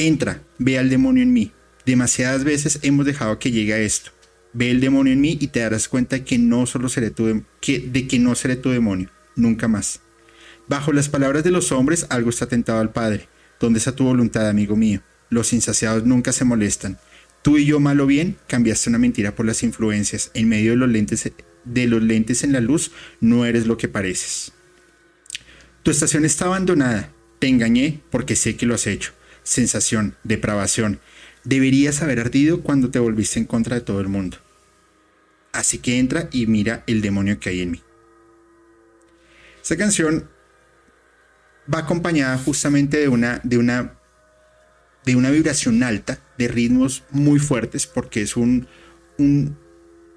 A: Entra, ve al demonio en mí. Demasiadas veces hemos dejado que llegue a esto. Ve el demonio en mí y te darás cuenta que no solo seré tu que, de que no seré tu demonio, nunca más. Bajo las palabras de los hombres algo está tentado al Padre. ¿Dónde está tu voluntad, amigo mío? Los insaciados nunca se molestan. Tú y yo, mal o bien, cambiaste una mentira por las influencias. En medio de los lentes, de los lentes en la luz, no eres lo que pareces. Tu estación está abandonada. Te engañé porque sé que lo has hecho sensación, depravación. Deberías haber ardido cuando te volviste en contra de todo el mundo. Así que entra y mira el demonio que hay en mí. Esta canción va acompañada justamente de una, de una, de una vibración alta, de ritmos muy fuertes, porque es un, un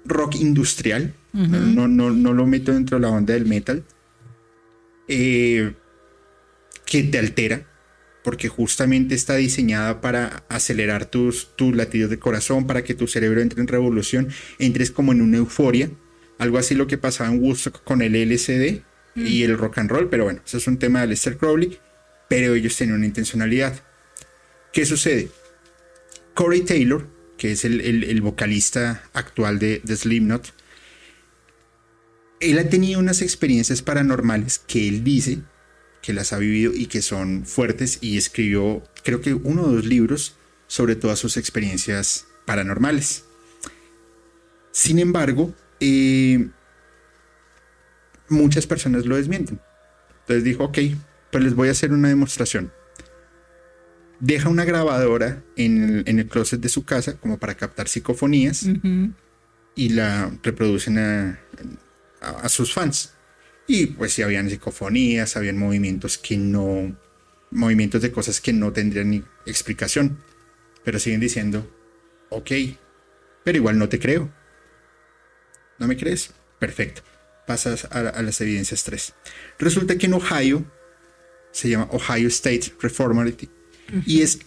A: rock industrial. no, no, no, lo meto dentro de la onda del metal. Eh, que te altera porque justamente está diseñada para acelerar tus, tus latidos de corazón, para que tu cerebro entre en revolución, entres como en una euforia, algo así lo que pasaba en Woodstock con el LCD y mm. el rock and roll, pero bueno, eso es un tema de Lester Crowley, pero ellos tienen una intencionalidad. ¿Qué sucede? Corey Taylor, que es el, vocalista actual de, de Slipknot, él ha tenido unas experiencias paranormales que él dice que las ha vivido y que son fuertes y escribió creo que uno o dos libros sobre todas sus experiencias paranormales. Sin embargo, eh, muchas personas lo desmienten. Entonces dijo, ok, pues les voy a hacer una demostración. Deja una grabadora en el, closet de su casa como para captar psicofonías y la reproducen a sus fans. Y pues si habían psicofonías, habían movimientos que no, movimientos de cosas que no tendrían ni explicación. Pero siguen diciendo, ok, pero igual no te creo. ¿No me crees? Perfecto. Pasas a, las evidencias 3. Resulta que en Ohio, se llama Ohio State Reformatory, y es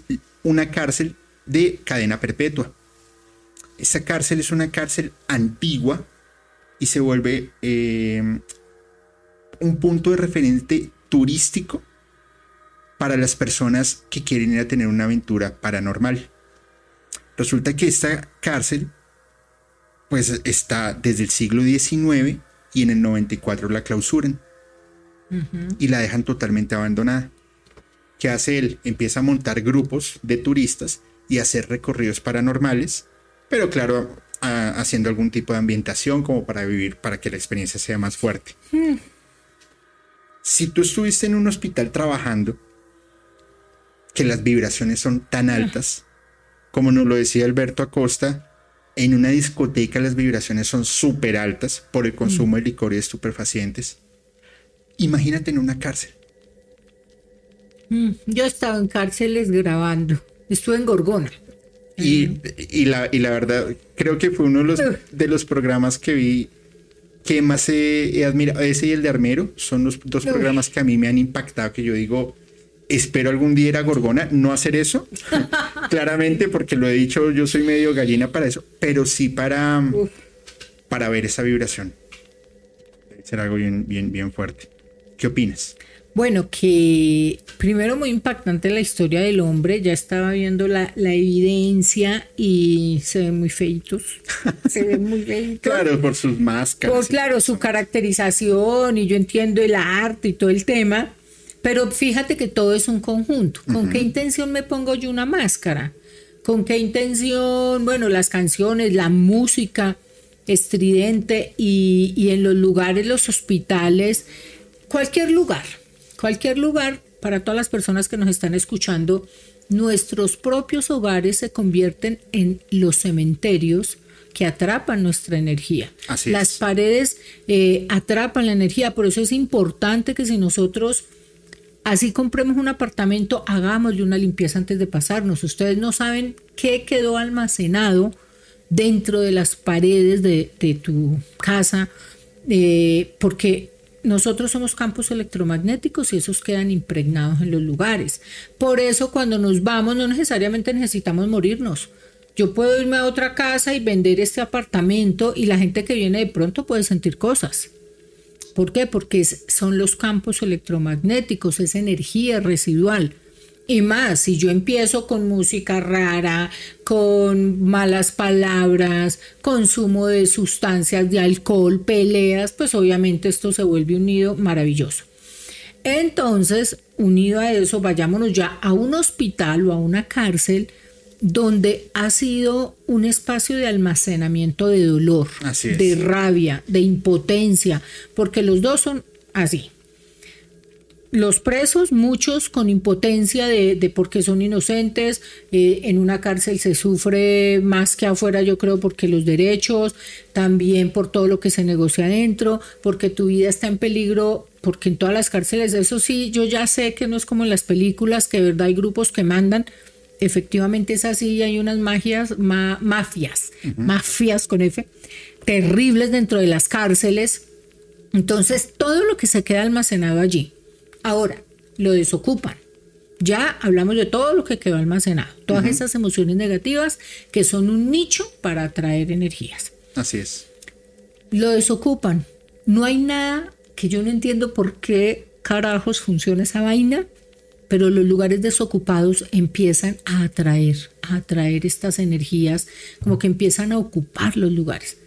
A: una cárcel de cadena perpetua. Esa cárcel es una cárcel antigua y se vuelve eh, un punto de referente turístico para las personas que quieren ir a tener una aventura paranormal. Resulta que esta cárcel pues está desde el siglo XIX y en el 94 la clausuran y la dejan totalmente abandonada. ¿Qué hace él? Empieza a montar grupos de turistas y hacer recorridos paranormales, pero claro, haciendo algún tipo de ambientación como para vivir, para que la experiencia sea más fuerte. Hmm si tú estuviste en un hospital trabajando, que las vibraciones son tan altas, como nos lo decía Alberto Acosta, en una discoteca las vibraciones son súper altas por el consumo de licor y estupefacientes. Imagínate en una cárcel.
B: Mm, yo he estado en cárceles grabando. Estuve en Gorgona.
A: Y, la, y la verdad, creo que fue uno de los, de los programas que vi que más he, admirado, ese y el de Armero, son los dos programas que a mí me han impactado, que yo digo, Espero algún día ir a Gorgona, no hacer eso, claramente, porque lo he dicho, yo soy medio gallina para eso, pero sí para, para ver esa vibración. Debe ser algo bien, bien, bien fuerte. ¿Qué opinas?
B: Bueno, que primero muy impactante la historia del hombre, ya estaba viendo la, la evidencia y se ven muy feitos, se ven muy feitos.
A: claro, por sus máscaras.
B: Por, claro, su caracterización y yo entiendo el arte y todo el tema, pero fíjate que todo es un conjunto. ¿Con qué intención me pongo yo una máscara? ¿Con qué intención? Bueno, las canciones, la música estridente y, y en los lugares, los hospitales, cualquier lugar cualquier lugar, para todas las personas que nos están escuchando, nuestros propios hogares se convierten en los cementerios que atrapan nuestra energía. las paredes eh, atrapan la energía, por eso es importante que si nosotros así compremos un apartamento, hagámosle una limpieza antes de pasarnos. Ustedes no saben qué quedó almacenado dentro de las paredes de, tu casa, eh, porque nosotros somos campos electromagnéticos y esos quedan impregnados en los lugares. Por eso cuando nos vamos no necesariamente necesitamos morirnos. Yo puedo irme a otra casa y vender este apartamento y la gente que viene de pronto puede sentir cosas. ¿Por qué? Porque son los campos electromagnéticos, es energía residual. Y más, si yo empiezo con música rara, con malas palabras, consumo de sustancias de alcohol, peleas, pues obviamente esto se vuelve un nido maravilloso. Entonces, unido a eso, vayámonos ya a un hospital o a una cárcel donde ha sido un espacio de almacenamiento de dolor, de rabia, de impotencia, porque los dos son así los presos, muchos con impotencia de, de porque son inocentes, eh, en una cárcel se sufre más que afuera, yo creo, porque los derechos, también por todo lo que se negocia adentro, porque tu vida está en peligro, porque en todas las cárceles, eso sí, yo ya sé que no es como en las películas, que de verdad hay grupos que mandan, efectivamente es así, hay unas magias, mafias, mafias con F, terribles dentro de las cárceles. Entonces, todo lo que se queda almacenado allí, Ahora, lo desocupan. Ya hablamos de todo lo que quedó almacenado, todas esas emociones negativas que son un nicho para atraer energías.
A: Así es.
B: Lo desocupan. No hay nada que yo no entiendo por qué carajos funciona esa vaina, pero los lugares desocupados empiezan a atraer, a atraer estas energías, como que empiezan a ocupar los lugares.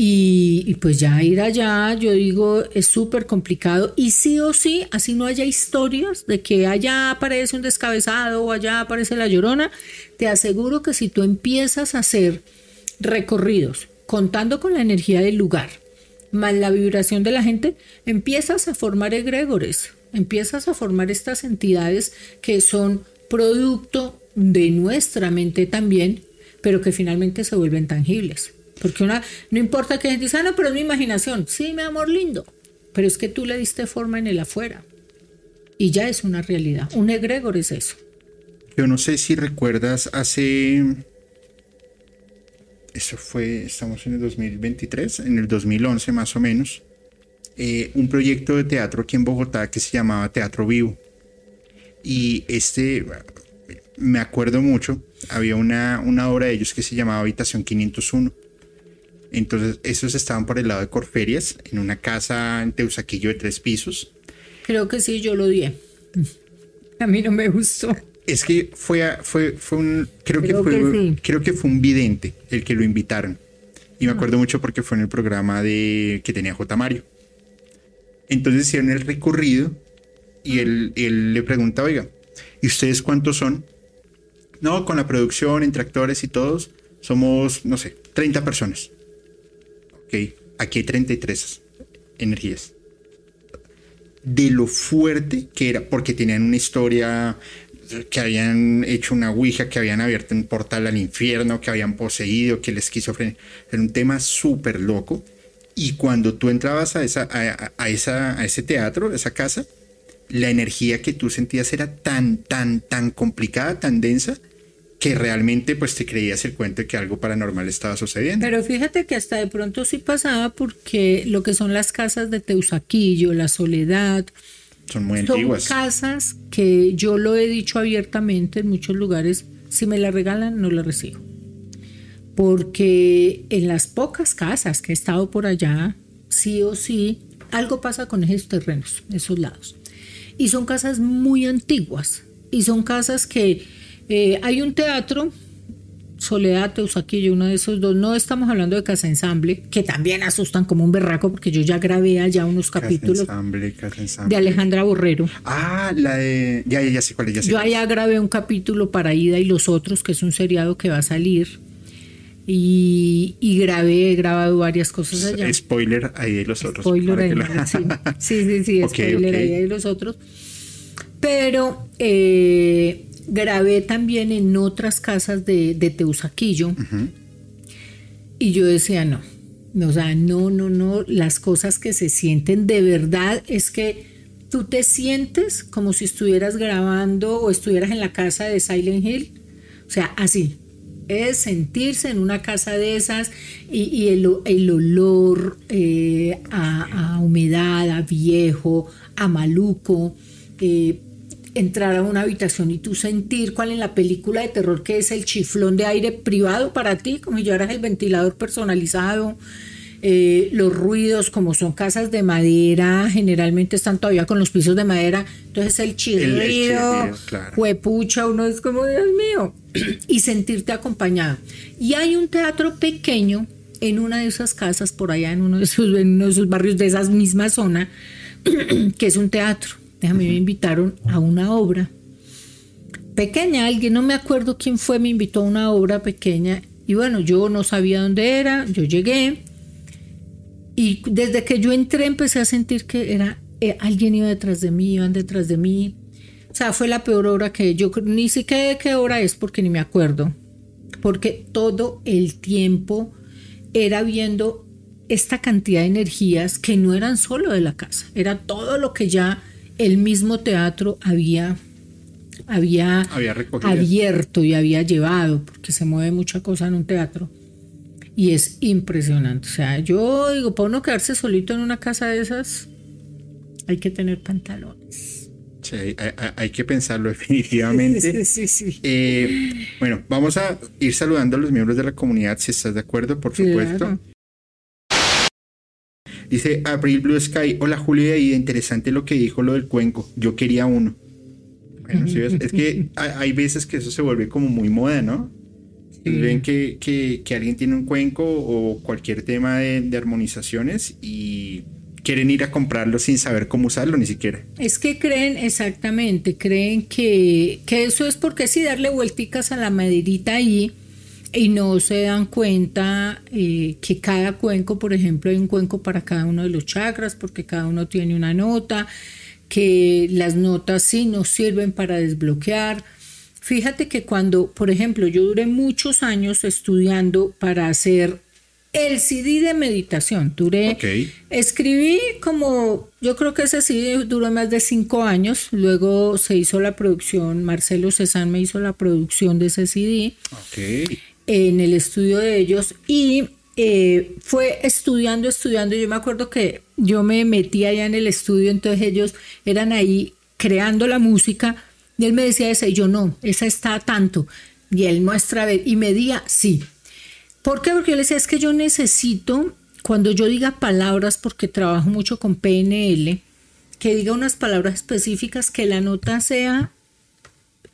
B: Y, pues ya ir allá, yo digo, es súper complicado. Y sí o sí, así no haya historias de que allá aparece un descabezado o allá aparece la llorona, te aseguro que si tú empiezas a hacer recorridos contando con la energía del lugar, más la vibración de la gente, empiezas a formar egregores, empiezas a formar estas entidades que son producto de nuestra mente también, pero que finalmente se vuelven tangibles. Porque una, no importa que gente diga, ah, no, pero es mi imaginación. Sí, mi amor lindo. Pero es que tú le diste forma en el afuera. Y ya es una realidad. Un egregor es eso.
A: Yo no sé si recuerdas hace. Eso fue, estamos en el 2023, en el 2011 más o menos, eh, un proyecto de teatro aquí en Bogotá que se llamaba Teatro Vivo. Y este, me acuerdo mucho, había una, una obra de ellos que se llamaba Habitación 501 entonces, esos estaban por el lado de Corferias, en una casa en Teusaquillo de tres pisos.
B: Creo que sí, yo lo di. A mí no me gustó.
A: Es que fue, fue, fue un, creo, que fue, creo que fue un vidente el que lo invitaron. Y me ah. acuerdo mucho porque fue en el programa de que tenía J. Mario. Entonces hicieron el recorrido y él, él le pregunta, oiga, ¿y ustedes cuántos son? No, con la producción, entre actores y todos, somos, no sé, 30 personas. Ok, aquí hay 33 energías. De lo fuerte que era, porque tenían una historia que habían hecho una ouija, que habían abierto un portal al infierno, que habían poseído, que la esquizofrenia. Era un tema súper loco. Y cuando tú entrabas a, esa, a, esa, a ese teatro, a esa casa, la energía que tú sentías era tan, tan, tan complicada, tan densa, que realmente pues te creías el cuento de que algo paranormal estaba sucediendo.
B: Pero fíjate que hasta de pronto sí pasaba porque lo que son las casas de Teusaquillo, la soledad,
A: Son muy antiguas.
B: Son casas que yo lo he dicho abiertamente en muchos lugares, si me la regalan no la recibo. Porque en las pocas casas que he estado por allá, sí o sí, algo pasa con esos terrenos, esos lados. Y son casas muy antiguas. Y son casas que eh, hay un teatro Soledad, Teusaquillo, uno de esos dos. No estamos hablando de Casa Ensamble, que también asustan como un berraco, porque yo ya grabé allá unos capítulos
A: Casa ensamble, casa ensamble.
B: de Alejandra Borrero.
A: Ah, la de. Ya, ya, ya sé cuál es. Ya sé
B: Yo
A: es.
B: allá grabé un capítulo para Ida y los otros, que es un seriado que va a salir. Y, y grabé, he grabado varias cosas allá.
A: Spoiler, ahí hay los otros.
B: Spoiler ahí,
A: lo-
B: sí, sí, sí, sí,
A: Ok,
B: spoiler ahí hay los otros. Pero eh, grabé también en otras casas de, de Teusaquillo y yo decía, no, no, o sea, no, no, no, las cosas que se sienten de verdad es que tú te sientes como si estuvieras grabando o estuvieras en la casa de Silent Hill, o sea, así. Es sentirse en una casa de esas y, y el, olor eh, a, a humedad, a viejo, a maluco, eh, entrar a una habitación y tú sentir cuál en la película de terror que es el chiflón de aire privado para ti, como si llevaras el ventilador personalizado, eh, los ruidos, como son casas de madera, generalmente están todavía con los pisos de madera, entonces el chirrido,
A: chirrido, claro.
B: juepucha, uno es como, Dios mío, y sentirte acompañado. Y hay un teatro pequeño en una de esas casas, por allá en uno de esos, en uno de esos barrios de esa misma zona, que es un teatro. Déjame, me invitaron a una obra pequeña, alguien, no me acuerdo quién fue, me invitó a una obra pequeña y bueno, yo no sabía dónde era, yo llegué y desde que yo entré empecé a sentir que era eh, alguien iba detrás de mí, iban detrás de mí. O sea, fue la peor hora que yo ni siquiera qué hora es porque ni me acuerdo. Porque todo el tiempo era viendo esta cantidad de energías que no eran solo de la casa, era todo lo que ya el mismo teatro había había, abierto y había llevado, porque se mueve mucha cosa en un teatro. Y es impresionante. O sea, yo digo, para uno quedarse solito en una casa de esas, hay que tener pantalones.
A: Sí, hay, hay- hay que pensarlo definitivamente.
B: Sí, sí, sí.
A: Eh, bueno, vamos a ir saludando a los miembros de la comunidad, si estás de acuerdo, por supuesto.
B: Claro.
A: Dice Abril Blue Sky, hola Julia, y interesante lo que dijo lo del cuenco, yo quería uno. Bueno, sí ves, es que hay, veces que eso se vuelve como muy moda, ¿no?
B: Sí.
A: Ven que, que- que alguien tiene un cuenco o cualquier tema de, de armonizaciones y quieren ir a comprarlo sin saber cómo usarlo ni siquiera.
B: Es que creen, exactamente, creen que, que eso es porque sí, darle vuelticas a la maderita ahí y no se dan cuenta eh, que cada cuenco, por ejemplo, hay un cuenco para cada uno de los chakras, porque cada uno tiene una nota, que las notas sí nos sirven para desbloquear. Fíjate que cuando, por ejemplo, yo duré muchos años estudiando para hacer el CD de meditación, duré. Escribí como, yo creo que ese sí duró más de cinco años. Luego se hizo la producción, Marcelo Cezanne me hizo la producción de ese CD
A: Ok.
B: En el estudio de ellos y eh, fue estudiando, estudiando. Yo me acuerdo que yo me metí allá en el estudio, entonces ellos eran ahí creando la música y él me decía esa y yo no, esa está tanto. Y él muestra a ver y medía, sí. ¿Por qué? Porque yo le decía, es que yo necesito, cuando yo diga palabras, porque trabajo mucho con PNL, que diga unas palabras específicas, que la nota sea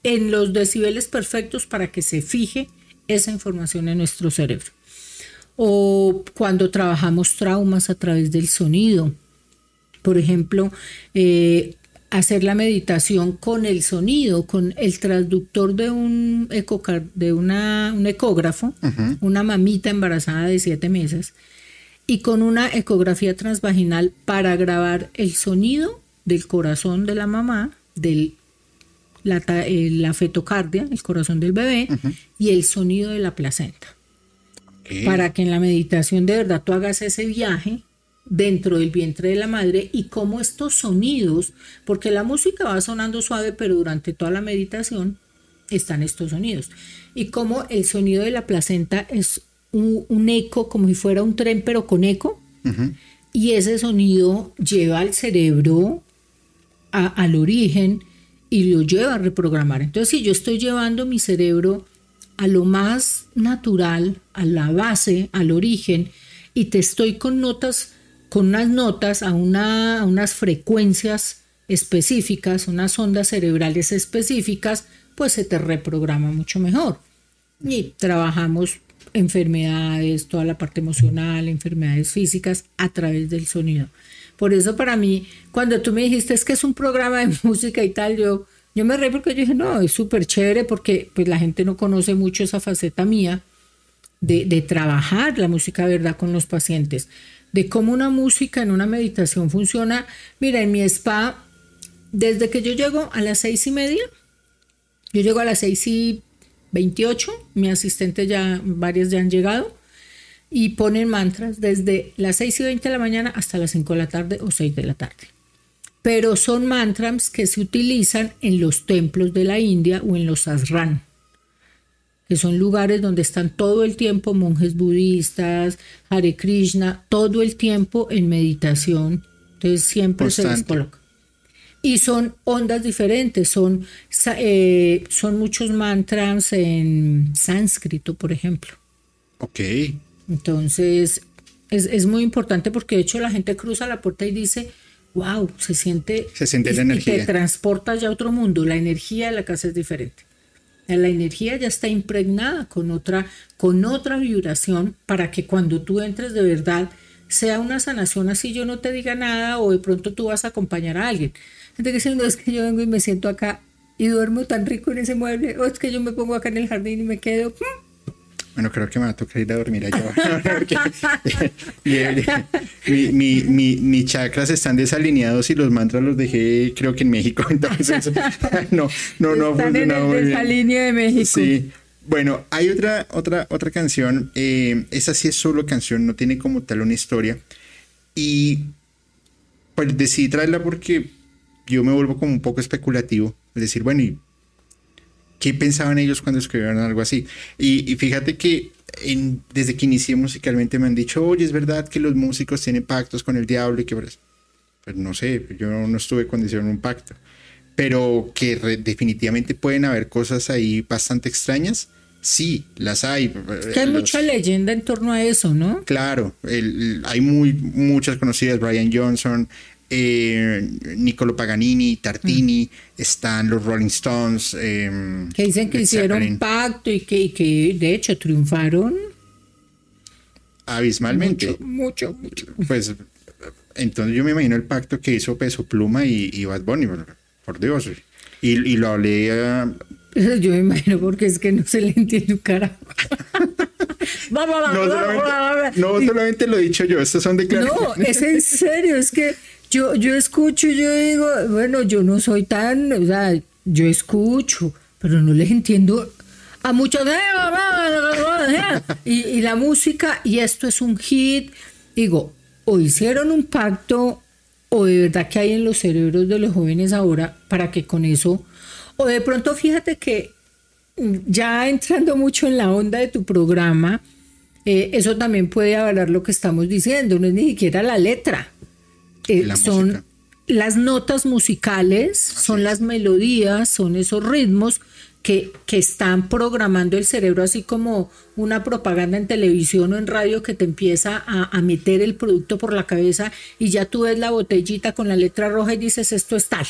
B: en los decibeles perfectos para que se fije esa información en nuestro cerebro. O cuando trabajamos traumas a través del sonido. Por ejemplo, eh, hacer la meditación con el sonido, con el transductor de un, ecocar- de una, un ecógrafo, una mamita embarazada de siete meses, y con una ecografía transvaginal para grabar el sonido del corazón de la mamá, del la, eh, la fetocardia, el corazón del bebé, y el sonido de la placenta. Para que en la meditación de verdad tú hagas ese viaje dentro del vientre de la madre y cómo estos sonidos, porque la música va sonando suave, pero durante toda la meditación están estos sonidos. Y cómo el sonido de la placenta es un, un eco, como si fuera un tren, pero con eco. Y ese sonido lleva al cerebro al origen y lo lleva a reprogramar. Entonces, si yo estoy llevando mi cerebro a lo más natural, a la base, al origen, y te estoy con notas, con unas notas a, una, a unas frecuencias específicas, unas ondas cerebrales específicas, pues se te reprograma mucho mejor. Y trabajamos enfermedades, toda la parte emocional, enfermedades físicas a través del sonido. Por eso para mí, cuando tú me dijiste es que es un programa de música y tal, yo, yo me reí porque yo dije, no, es súper chévere porque pues la gente no conoce mucho esa faceta mía de, de trabajar la música verdad con los pacientes, de cómo una música en una meditación funciona. Mira, en mi spa, desde que yo llego a las seis y media, yo llego a las seis y 28, mi asistente ya, varias ya han llegado, y ponen mantras desde las 6 y 20 de la mañana hasta las 5 de la tarde o 6 de la tarde. Pero son mantras que se utilizan en los templos de la India o en los asran, que son lugares donde están todo el tiempo monjes budistas, Hare Krishna, todo el tiempo en meditación. Entonces siempre se les coloca y son ondas diferentes, son, eh, son muchos mantras en sánscrito, por ejemplo.
A: Ok.
B: Entonces, es, muy importante porque de hecho la gente cruza la puerta y dice, wow, se siente...
A: Se siente la energía.
B: Y te transporta ya a otro mundo, la energía de la casa es diferente. La energía ya está impregnada con otra, con otra vibración para que cuando tú entres de verdad sea una sanación así yo no te diga nada o de pronto tú vas a acompañar a alguien Gente que dice, no, es que yo vengo y me siento acá y duermo tan rico en ese mueble, o es que yo me pongo acá en el jardín y me quedo... Hmm".
A: Bueno, creo que me va a tocar ir a dormir allá. mi, mi, mi, mis chakras están desalineados y los mantras los dejé, creo que en México. Entonces, no, no, no
B: están en el desalineo de México.
A: Sí. Bueno, hay otra, otra, otra canción. Eh, esa sí es solo canción, no tiene como tal una historia. Y pues decidí traerla porque yo me vuelvo como un poco especulativo. Es decir, bueno, ¿y qué pensaban ellos cuando escribieron algo así? Y, fíjate que desde que inicié musicalmente me han dicho, oye, es verdad que los músicos tienen pactos con el diablo y que... Pues, pues no sé, yo no estuve cuando hicieron un pacto. Pero que definitivamente pueden haber cosas ahí bastante extrañas. Sí, las hay.
B: Que hay mucha leyenda en torno a eso, ¿no?
A: Claro, hay muy, muchas conocidas, Brian Johnson, eh, Niccolo Paganini, Tartini, mm. están los Rolling Stones. Em,
B: que dicen que hicieron pacto y que, que, de hecho triunfaron.
A: Abismalmente.
B: Mucho, mucho,
A: Pues entonces yo me imagino el pacto que hizo Peso Pluma y, Bad Bunny, por, Dios. Y, lo hablé.
B: Yo me imagino porque es que no se le entiende un carajo.
A: no, solamente, no solamente lo he dicho yo, estas son declaraciones.
B: No, es en serio, es que yo, yo escucho y yo digo, bueno, yo no soy tan, o sea, yo escucho, pero no les entiendo a muchos. Y, y la música, y esto es un hit. Digo, o hicieron un pacto, o de verdad que hay en los cerebros de los jóvenes ahora para que con eso, o de pronto fíjate que ya entrando mucho en la onda de tu programa, eh, eso también puede avalar lo que estamos diciendo, no es ni siquiera la letra. Eh, son las notas musicales, son las melodías, son esos ritmos que, que, están programando el cerebro, así como una propaganda en televisión o en radio que te empieza a, meter el producto por la cabeza y ya tú ves la botellita con la letra roja y dices, esto es tal.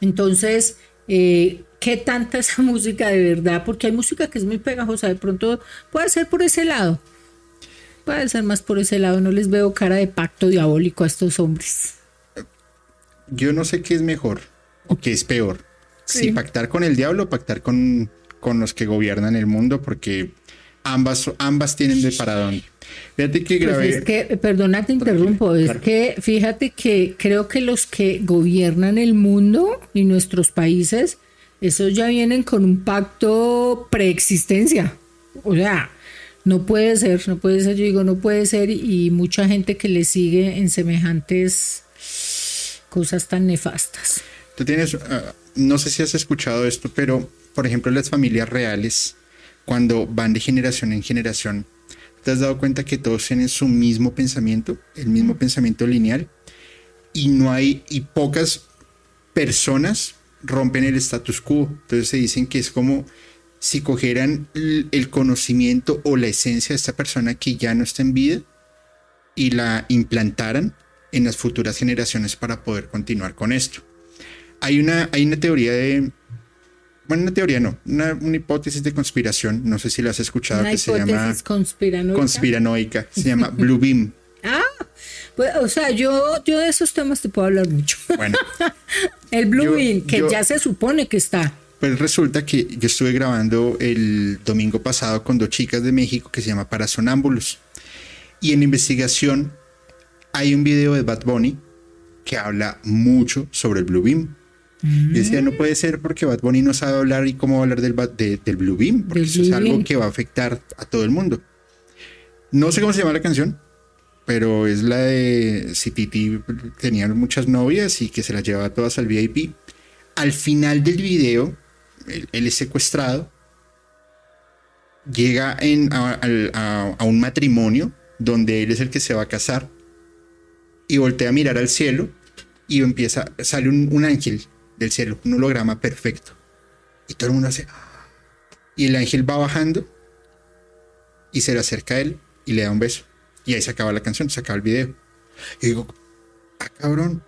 B: Entonces, eh, ¿qué tanta esa música de verdad? Porque hay música que es muy pegajosa, de pronto puede ser por ese lado. Puede ser más por ese lado, no les veo cara de pacto diabólico a estos hombres.
A: Yo no sé qué es mejor o qué es peor. Si pactar con el diablo o pactar con, con los que gobiernan el mundo, porque ambas, ambas tienen de para dónde. Fíjate que pues grabé.
B: es que, perdona, te interrumpo, es que fíjate que creo que los que gobiernan el mundo y nuestros países, esos ya vienen con un pacto preexistencia. O sea, no puede ser, no puede ser, yo digo, no puede ser y mucha gente que le sigue en semejantes cosas tan nefastas.
A: Tú tienes, ah, no sé si has escuchado esto, pero por ejemplo las familias reales, cuando van de generación en generación, ¿te has dado cuenta que todos tienen su mismo pensamiento, el mismo pensamiento lineal? Y no hay, y pocas, personas rompen el status quo. Entonces se dicen que es como si cogieran el conocimiento o la esencia de esta persona que ya no está en vida y la implantaran en las futuras generaciones para poder continuar con esto. Hay una, hay una teoría de... Bueno, una teoría no, una, hipótesis de conspiración, no sé si la has escuchado, que se llama...
B: conspiranoica.
A: Conspiranoica, se llama Blue Beam.
B: Ah, pues, o sea, yo, yo de esos temas te puedo hablar mucho. Bueno. el Blue Beam, que ya se supone que está.
A: Pues resulta que yo estuve grabando el domingo pasado con dos chicas de México que se llama Parasonámbulos. Y en investigación hay un video de Bad Bunny que habla mucho sobre el Blue Beam. Y decía, no puede ser porque Bad Bunny no sabe hablar y cómo hablar del, del Blue Beam, porque eso es algo que va a afectar a todo el mundo. No sé cómo se llama la canción, pero es la de si Titi tenía muchas novias y que se las llevaba todas al VIP. Al final del video, él, es secuestrado, llega a, un matrimonio donde él es el que se va a casar y voltea a mirar al cielo y empieza, sale un, ángel del cielo, un holograma perfecto. Y todo el mundo hace... Ah". Y el ángel va bajando y se le acerca a él y le da un beso. Y ahí se acaba la canción, se acaba el video. Y digo, ah, cabrón,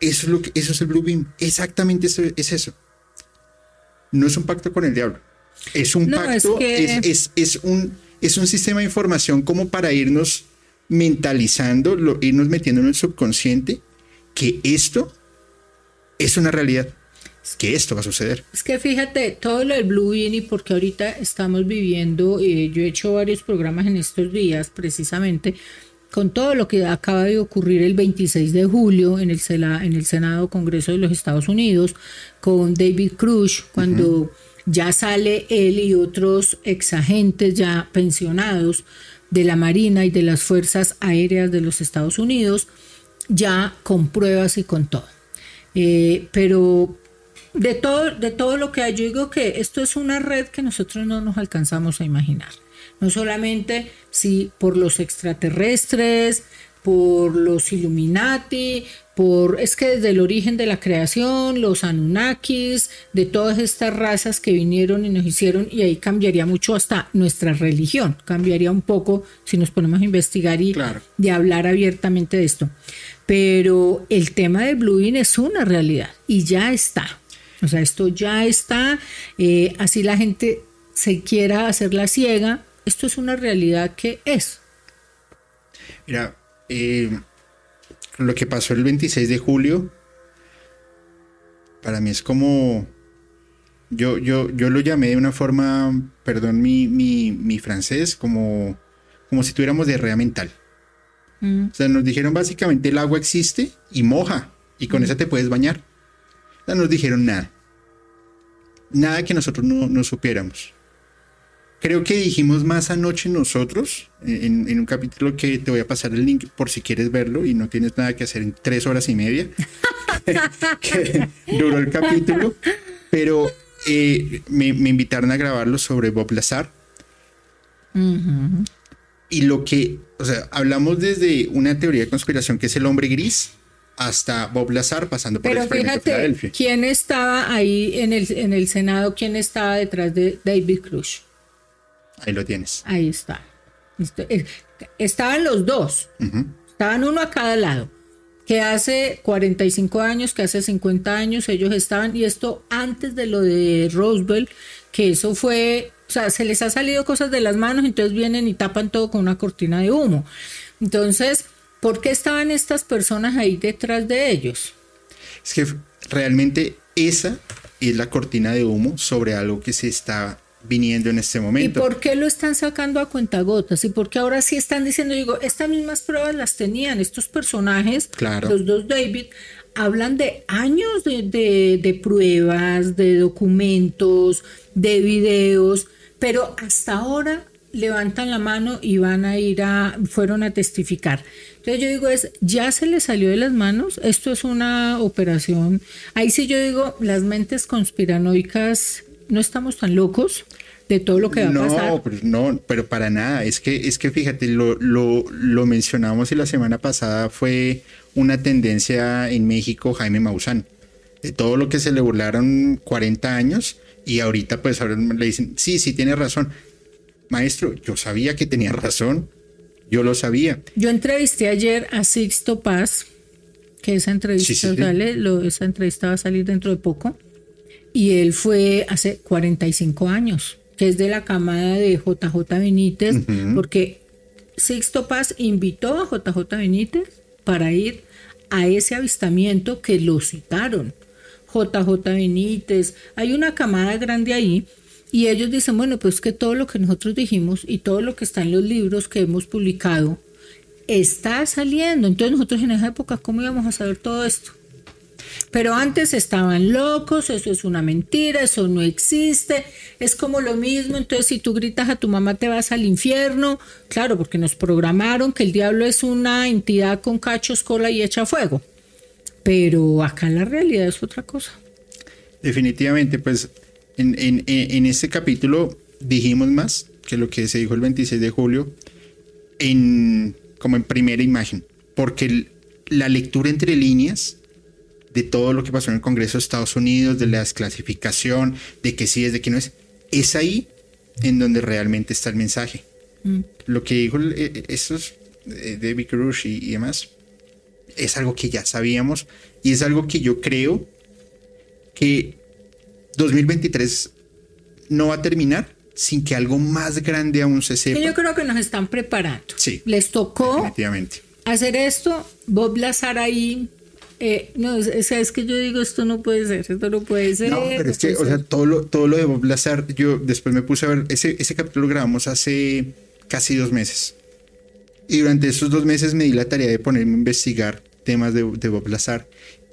A: eso es, lo que, eso es el Blue Beam. Exactamente eso, es eso. No es un pacto con el diablo. Es un pacto, es, es, un, es un sistema de información como para irnos mentalizando, lo, irnos metiendo en el subconsciente que esto es una realidad, que esto va a suceder.
B: Es que fíjate, todo lo del Blue y porque ahorita estamos viviendo, eh, yo he hecho varios programas en estos días precisamente, con todo lo que acaba de ocurrir el 26 de julio en el, en el Senado Congreso de los Estados Unidos, con David Cruz, cuando ya sale él y otros exagentes ya pensionados de la Marina y de las Fuerzas Aéreas de los Estados Unidos, ya con pruebas y con todo. Eh, pero de todo, de todo lo que hay, yo digo que esto es una red que nosotros no nos alcanzamos a imaginar. No solamente si por los extraterrestres, por los Illuminati, por es que desde el origen de la creación, los Anunnakis, de todas estas razas que vinieron y nos hicieron, y ahí cambiaría mucho hasta nuestra religión, cambiaría un poco si nos ponemos a investigar y de hablar abiertamente de esto. Pero el tema del Blue es una realidad y ya está. O sea, esto ya está, eh, así la gente se quiera hacer la ciega, esto es una realidad que es.
A: Mira, eh, lo que pasó el 26 de julio, para mí es como... Yo, yo, yo lo llamé de una forma, perdón mi, mi, francés, como, como si tuviéramos diarrea mental. Mm. O sea, nos dijeron básicamente el agua existe y moja, y con mm. esa te puedes bañar. No nos dijeron nada. Nada que nosotros no, no supiéramos. Creo que dijimos más anoche nosotros, en, un capítulo que te voy a pasar el link por si quieres verlo y no tienes nada que hacer en tres horas y media, que duró el capítulo, pero eh, me, invitaron a grabarlo sobre Bob Lazar. Y lo que, o sea, hablamos desde una teoría de conspiración que es el hombre gris hasta Bob Lazar pasando por
B: Pero
A: el
B: fíjate, ¿quién estaba ahí en el, en el Senado? ¿Quién estaba detrás de David Cruz?
A: Ahí lo tienes.
B: Ahí está. Estaban los dos. Estaban uno a cada lado. Que hace 45 años, que hace 50 años ellos estaban, y esto antes de lo de Roosevelt, que eso fue, o sea, se les ha salido cosas de las manos, entonces vienen y tapan todo con una cortina de humo. Entonces, ¿por qué estaban estas personas ahí detrás de ellos?
A: Es que realmente esa es la cortina de humo sobre algo que se está viniendo en este momento.
B: ¿Y por qué lo están sacando a cuentagotas? ¿Y por qué ahora sí están diciendo, digo, estas mismas pruebas las tenían estos personajes,
A: claro.
B: los dos David, hablan de años de, de, pruebas, de documentos, de videos, pero hasta ahora levantan la mano y van a ir a, fueron a testificar. Entonces yo digo, es, ya se le salió de las manos, esto es una operación, ahí sí yo digo, las mentes conspiranoicas no estamos tan locos de todo lo que va a pasar.
A: No, pero no, pero para nada. Es que, es que fíjate, lo, lo, lo mencionamos y la semana pasada fue una tendencia en México, Jaime Maussan. de todo lo que se le burlaron 40 años y ahorita pues ahora le dicen, sí, sí, tiene razón. Maestro, yo sabía que tenía razón, yo lo sabía.
B: Yo entrevisté ayer a Sixto Paz, que esa entrevista, Lo, esa entrevista va a salir dentro de poco, y él fue hace 45 años, que es de la camada de JJ Benítez, porque Sixto Paz invitó a JJ Benítez para ir a ese avistamiento que lo citaron. JJ Benítez, hay una camada grande ahí y ellos dicen, bueno, pues que todo lo que nosotros dijimos y todo lo que está en los libros que hemos publicado está saliendo. Entonces nosotros en esa época, ¿cómo íbamos a saber todo esto? Pero antes estaban locos, eso es una mentira, eso no existe, es como lo mismo, entonces si tú gritas a tu mamá te vas al infierno, claro, porque nos programaron que el diablo es una entidad con cachos, cola y echa fuego, pero acá la realidad es otra cosa.
A: Definitivamente, pues en, en, este capítulo dijimos más que lo que se dijo el 26 de julio en, como en primera imagen, porque la lectura entre líneas de todo lo que pasó en el Congreso de Estados Unidos, de la desclasificación, de que sí es, de que no es, es ahí en donde realmente está el mensaje. Mm. Lo que dijo eh, estos eh, de Vic Rush y, demás es algo que ya sabíamos y es algo que yo creo que 2023 no va a terminar sin que algo más grande aún se sepa.
B: Yo creo que nos están preparando.
A: Sí.
B: Les tocó hacer esto. Bob Lazar ahí eh, no, es, que yo digo, esto no puede ser, esto no puede ser.
A: No, pero es que, o sea, todo lo, todo lo de Bob Lazar, yo después me puse a ver, ese, ese capítulo lo grabamos hace casi dos meses. Y durante esos dos meses me di la tarea de ponerme a investigar temas de, de Bob Lazar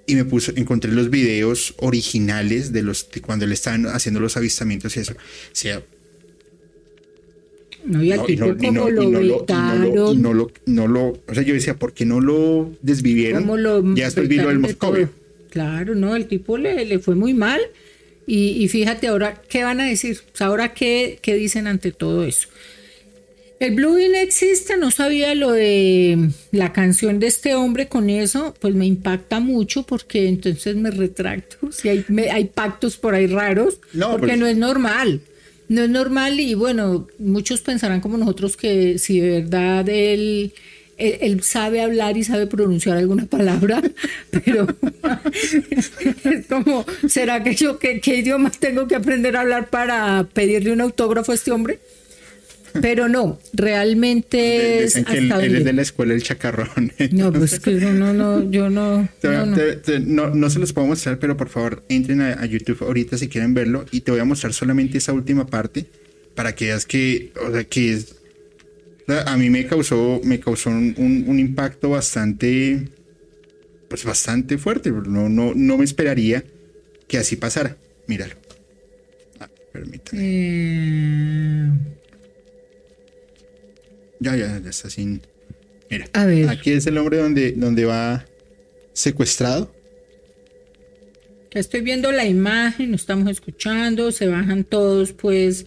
A: y me puse, encontré los videos originales de los de cuando le estaban haciendo los avistamientos y eso. O sea,
B: no, y al tipo como lo vetaron.
A: No lo, no lo, o sea, yo decía, ¿por qué no lo desvivieron? ya después vino el Moscovio.
B: Claro, no, el tipo le, le fue muy mal. Y, fíjate ahora, ¿qué van a decir? Ahora, ¿qué, ¿qué dicen ante todo eso? El Blueing existe, no sabía lo de la canción de este hombre con eso, pues me impacta mucho porque entonces me retracto. Si hay, hay pactos por ahí raros, porque pues no es normal no es normal y bueno, muchos pensarán como nosotros que si de verdad él, él, sabe hablar y sabe pronunciar alguna palabra, pero es como, ¿será que yo qué, qué idiomas tengo que aprender a hablar para pedirle un autógrafo a este hombre? Pero no, realmente
A: es que él, es de la escuela el chacarrón.
B: No, pues que no, no, yo no.
A: No, no. se los puedo mostrar, pero por favor entren a, YouTube ahorita si quieren verlo y te voy a mostrar solamente esa última parte para que veas que, o sea, que es, a mí me causó, me causó un, impacto bastante, pues bastante fuerte. No, no, no me esperaría que así pasara. Míralo. Ah, permítame. Eh... Ya, ya, ya está sin. Mira. A ver. Aquí es el hombre donde, donde va secuestrado.
B: Estoy viendo la imagen, nos estamos escuchando, se bajan todos pues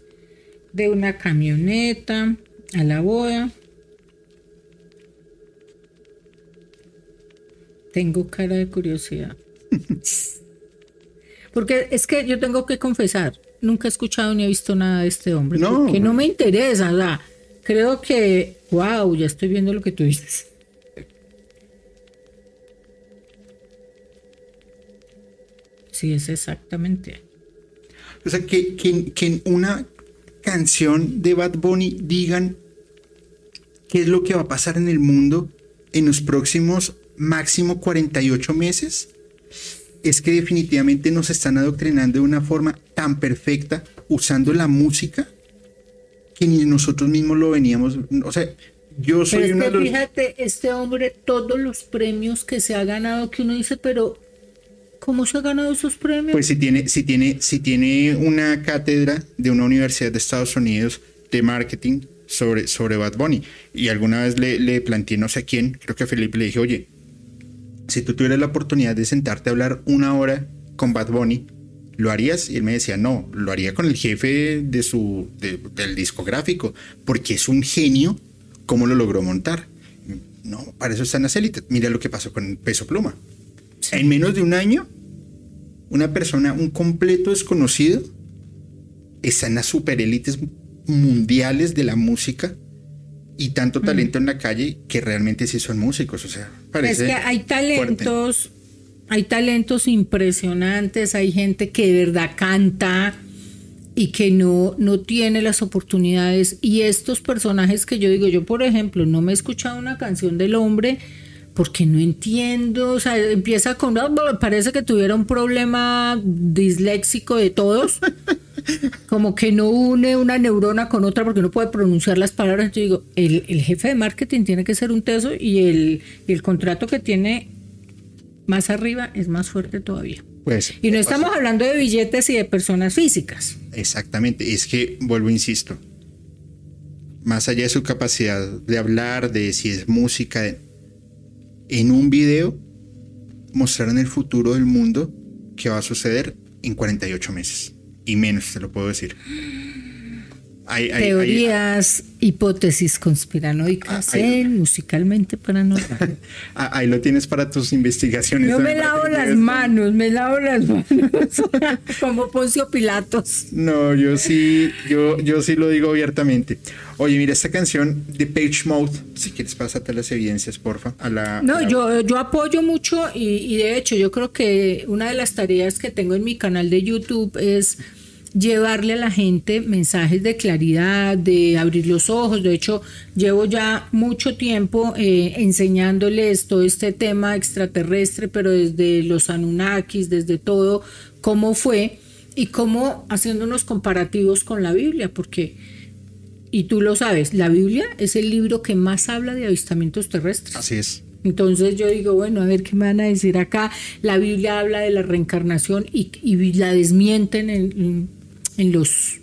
B: de una camioneta a la boda. Tengo cara de curiosidad. Porque es que yo tengo que confesar, nunca he escuchado ni he visto nada de este hombre. No. Porque no me interesa, o creo que, wow, ya estoy viendo lo que tú dices. Sí, es exactamente.
A: O sea, que, que, que en una canción de Bad Bunny digan qué es lo que va a pasar en el mundo en los próximos máximo 48 meses, es que definitivamente nos están adoctrinando de una forma tan perfecta usando la música que ni nosotros mismos lo veníamos, o sea, yo soy
B: pero es que Fíjate, este hombre, todos los premios que se ha ganado, que uno dice, pero ¿cómo se ha ganado esos premios?
A: Pues si tiene, si tiene, si tiene una cátedra de una universidad de Estados Unidos de marketing sobre, sobre Bad Bunny. Y alguna vez le, le planteé no sé a quién, creo que a Felipe le dije, oye, si tú tuvieras la oportunidad de sentarte a hablar una hora con Bad Bunny, ¿lo harías? Y él me decía, no, lo haría con el jefe de su, del discográfico, porque es un genio cómo lo logró montar. No, para eso están las élites. Mira lo que pasó con Peso Pluma. En menos de un año una persona, un completo desconocido, está en las superélites mundiales de la música y tanto
B: Mm.
A: talento en la calle que realmente sí son músicos. O sea, parece.
B: Es que hay
A: fuerte.
B: Hay talentos impresionantes, hay gente que de verdad canta y que no, no tiene las oportunidades. Y estos personajes que yo digo, yo por ejemplo, no me he escuchado una canción del hombre porque no entiendo, o sea, empieza con, "Ah, parece que tuviera un problema disléxico de todos, como que no une una neurona con otra porque no puede pronunciar las palabras. Yo digo, el, el jefe de marketing tiene que ser un teso y el, y el contrato que tiene más arriba es más fuerte todavía.
A: Pues,
B: Y no estamos hablando de billetes y de personas físicas.
A: Exactamente, es que vuelvo, insisto, más allá de su capacidad de hablar, de si es música, de- en un video mostraron el futuro del mundo que va a suceder en 48 meses y menos, te lo puedo decir. Hay- hay- hay-
B: Teorías, hipótesis conspiranoicas
A: Ah,
B: en musicalmente paranormal.
A: ah, ahí lo tienes para tus investigaciones.
B: Yo
A: ¿no?
B: me lavo las manos, me lavo las manos como Poncio Pilatos.
A: No, yo sí, yo, yo sí lo digo abiertamente. Oye, mira esta canción de Page Mode. Si quieres, pásate las evidencias, porfa. A la,
B: No,
A: a la-
B: yo, yo apoyo mucho y, y de hecho yo creo que una de las tareas que tengo en mi canal de YouTube es llevarle a la gente mensajes de claridad, de abrir los ojos. De hecho, llevo ya mucho tiempo eh, enseñándoles todo este tema extraterrestre, pero desde los Anunnakis, desde todo, cómo fue y cómo haciendo unos comparativos con la Biblia, porque, y tú lo sabes, la Biblia es el libro que más habla de avistamientos terrestres.
A: Así es.
B: Entonces yo digo, bueno, a ver qué me van a decir acá. La Biblia habla de la reencarnación y, y la desmienten en, en los,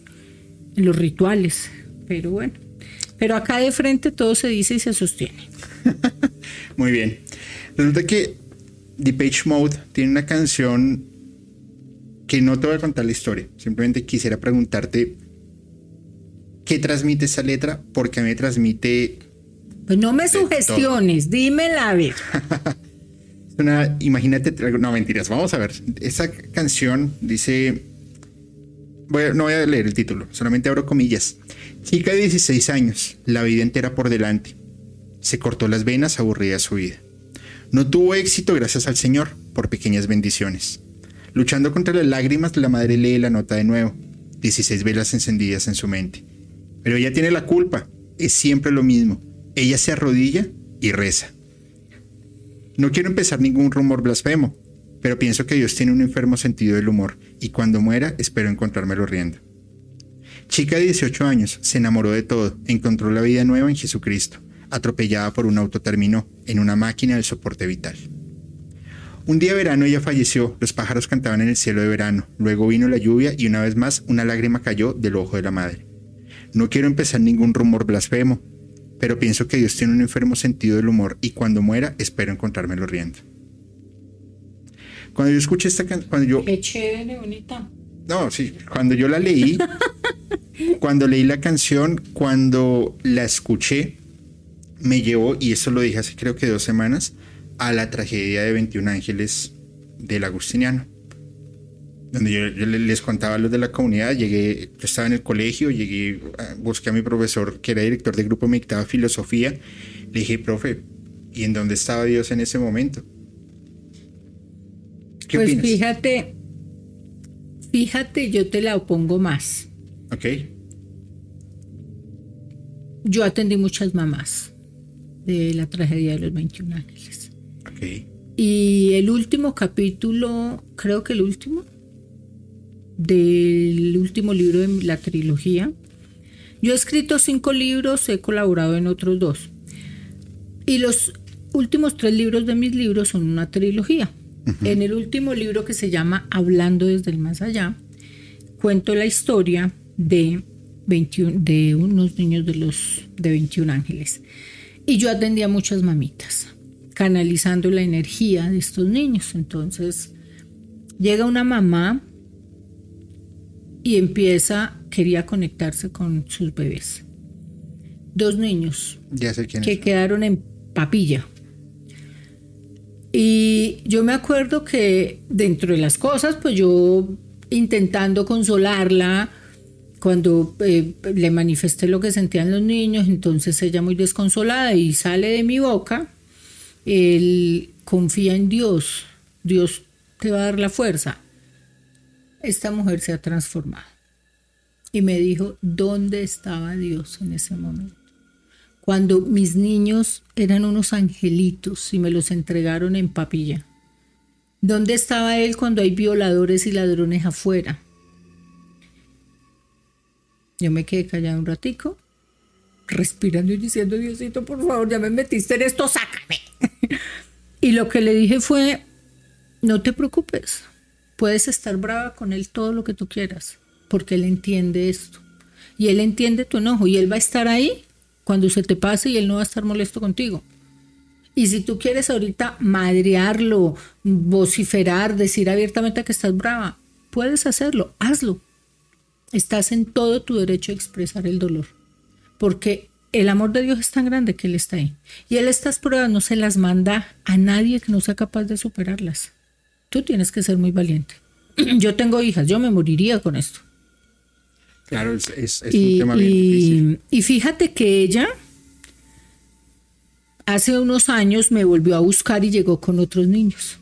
B: en los rituales. Pero bueno, pero acá de frente todo se dice y se sostiene.
A: Muy bien. Resulta que The Page Mode tiene una canción que no te voy a contar la historia. Simplemente quisiera preguntarte qué transmite esa letra, porque a mí me transmite
B: Pues no me sugestiones, dímela a ver.
A: una. Imagínate. No, mentiras. Vamos a ver. Esa canción dice. No voy a leer el título, solamente abro comillas. Chica de 16 años, la vida entera por delante. Se cortó las venas, aburrida su vida. No tuvo éxito gracias al Señor, por pequeñas bendiciones. Luchando contra las lágrimas, la madre lee la nota de nuevo. 16 velas encendidas en su mente. Pero ella tiene la culpa. Es siempre lo mismo. Ella se arrodilla y reza. No quiero empezar ningún rumor blasfemo, pero pienso que Dios tiene un enfermo sentido del humor y cuando muera espero encontrármelo riendo. Chica de 18 años, se enamoró de todo, encontró la vida nueva en Jesucristo, atropellada por un auto terminó en una máquina de soporte vital. Un día de verano ella falleció, los pájaros cantaban en el cielo de verano, luego vino la lluvia y una vez más una lágrima cayó del ojo de la madre. No quiero empezar ningún rumor blasfemo, pero pienso que Dios tiene un enfermo sentido del humor y cuando muera espero encontrármelo riendo. Cuando yo escuché esta canción, cuando yo,
B: Qué chévere, bonita.
A: no, sí, cuando yo la leí, cuando leí la canción, cuando la escuché, me llevó, y eso lo dije hace creo que dos semanas, a la tragedia de 21 ángeles del Agustiniano. Donde yo, yo le- les contaba a los de la comunidad, llegué, yo estaba en el colegio, llegué, ah, busqué a mi profesor que era director de grupo, me dictaba filosofía, le dije, profe, ¿y en dónde estaba Dios en ese momento? ¿Qué
B: pues
A: opinas?
B: fíjate, fíjate, yo te la opongo más.
A: Ok,
B: Yo atendí muchas mamás de la tragedia de los 21 ángeles.
A: ok.
B: Y el último capítulo, creo que el último, del último libro de la trilogía. Yo he escrito cinco libros, he colaborado en otros dos. Y los últimos tres libros de mis libros son una trilogía. En el último libro que se llama Hablando desde el más allá, cuento la historia de, 21, de unos niños de los de 21 ángeles. Y yo atendía a muchas mamitas, canalizando la energía de estos niños. Entonces, llega una mamá y empieza, quería conectarse con sus bebés. Dos niños
A: Ya sé quién
B: que
A: es.
B: quedaron en papilla. Y yo me acuerdo que dentro de las cosas, pues yo intentando consolarla, cuando eh, le manifesté lo que sentían los niños, entonces ella muy desconsolada y sale de mi boca, él confía en Dios, Dios te va a dar la fuerza. Esta mujer se ha transformado. Y me dijo, ¿dónde estaba Dios en ese momento? Cuando mis niños eran unos angelitos y me los entregaron en papilla. ¿Dónde estaba Él cuando hay violadores y ladrones afuera? Yo me quedé callada un ratico, respirando y diciendo, Diosito, por favor, ya me metiste en esto, sácame. y lo que le dije fue, no te preocupes, puedes estar brava con él todo lo que tú quieras, porque él entiende esto. Y él entiende tu enojo y él va a estar ahí cuando se te pase y él no va a estar molesto contigo. Y si tú quieres ahorita madrearlo, vociferar, decir abiertamente que estás brava, puedes hacerlo, hazlo. Estás en todo tu derecho a expresar el dolor. Porque el amor de Dios es tan grande que Él está ahí. Y Él estas pruebas no se las manda a nadie que no sea capaz de superarlas. Tú tienes que ser muy valiente. Yo tengo hijas, yo me moriría con esto.
A: Claro, es, un tema bien
B: difícil. Y fíjate que ella hace unos años me volvió a buscar y llegó con otros niños.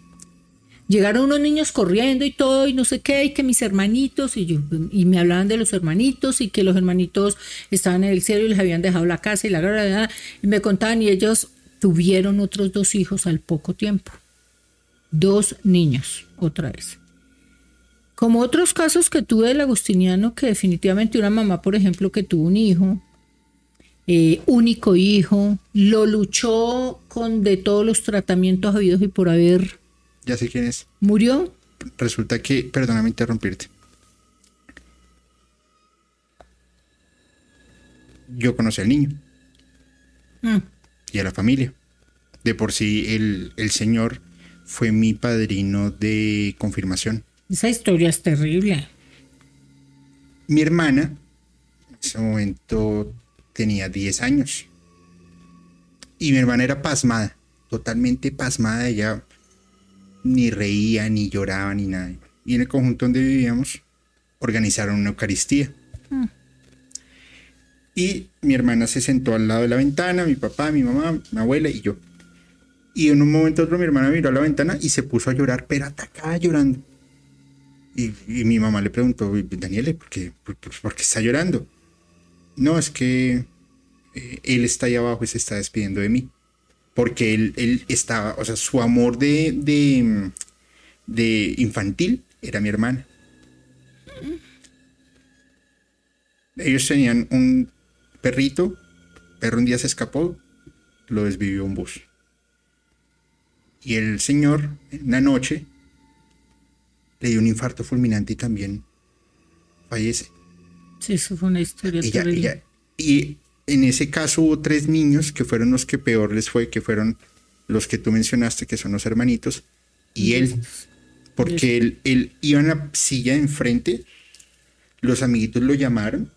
B: Llegaron unos niños corriendo y todo, y no sé qué, y que mis hermanitos, y, yo, y me hablaban de los hermanitos, y que los hermanitos estaban en el cielo y les habían dejado la casa y la verdad, y me contaban, y ellos tuvieron otros dos hijos al poco tiempo. Dos niños, otra vez. Como otros casos que tuve del agustiniano, que definitivamente una mamá, por ejemplo, que tuvo un hijo, eh, único hijo, lo luchó con de todos los tratamientos habidos y por haber
A: ya sé quién es.
B: ¿Murió?
A: Resulta que, perdóname interrumpirte. Yo conocí al niño. Mm. Y a la familia. De por sí, el, el señor fue mi padrino de confirmación.
B: Esa historia es terrible.
A: Mi hermana, en ese momento tenía 10 años. Y mi hermana era pasmada, totalmente pasmada. Ella ni reía, ni lloraba, ni nada. Y en el conjunto donde vivíamos, organizaron una Eucaristía. Mm. Y mi hermana se sentó al lado de la ventana, mi papá, mi mamá, mi abuela y yo. Y en un momento otro mi hermana miró a la ventana y se puso a llorar, pero atacada llorando. Y, mi mamá le preguntó, Daniele, ¿por qué, está llorando? No, es que eh, él está ahí abajo y se está despidiendo de mí porque él, estaba, o sea, su amor de, de, infantil era mi hermana. Ellos tenían un perrito, perro un día se escapó, lo desvivió un bus. Y el señor, en la noche, le dio un infarto fulminante y también fallece.
B: Sí, eso fue una historia
A: y en ese caso hubo tres niños que fueron los que peor les fue, que fueron los que tú mencionaste, que son los hermanitos, y él, porque él, iba en la silla de enfrente, los amiguitos lo llamaron,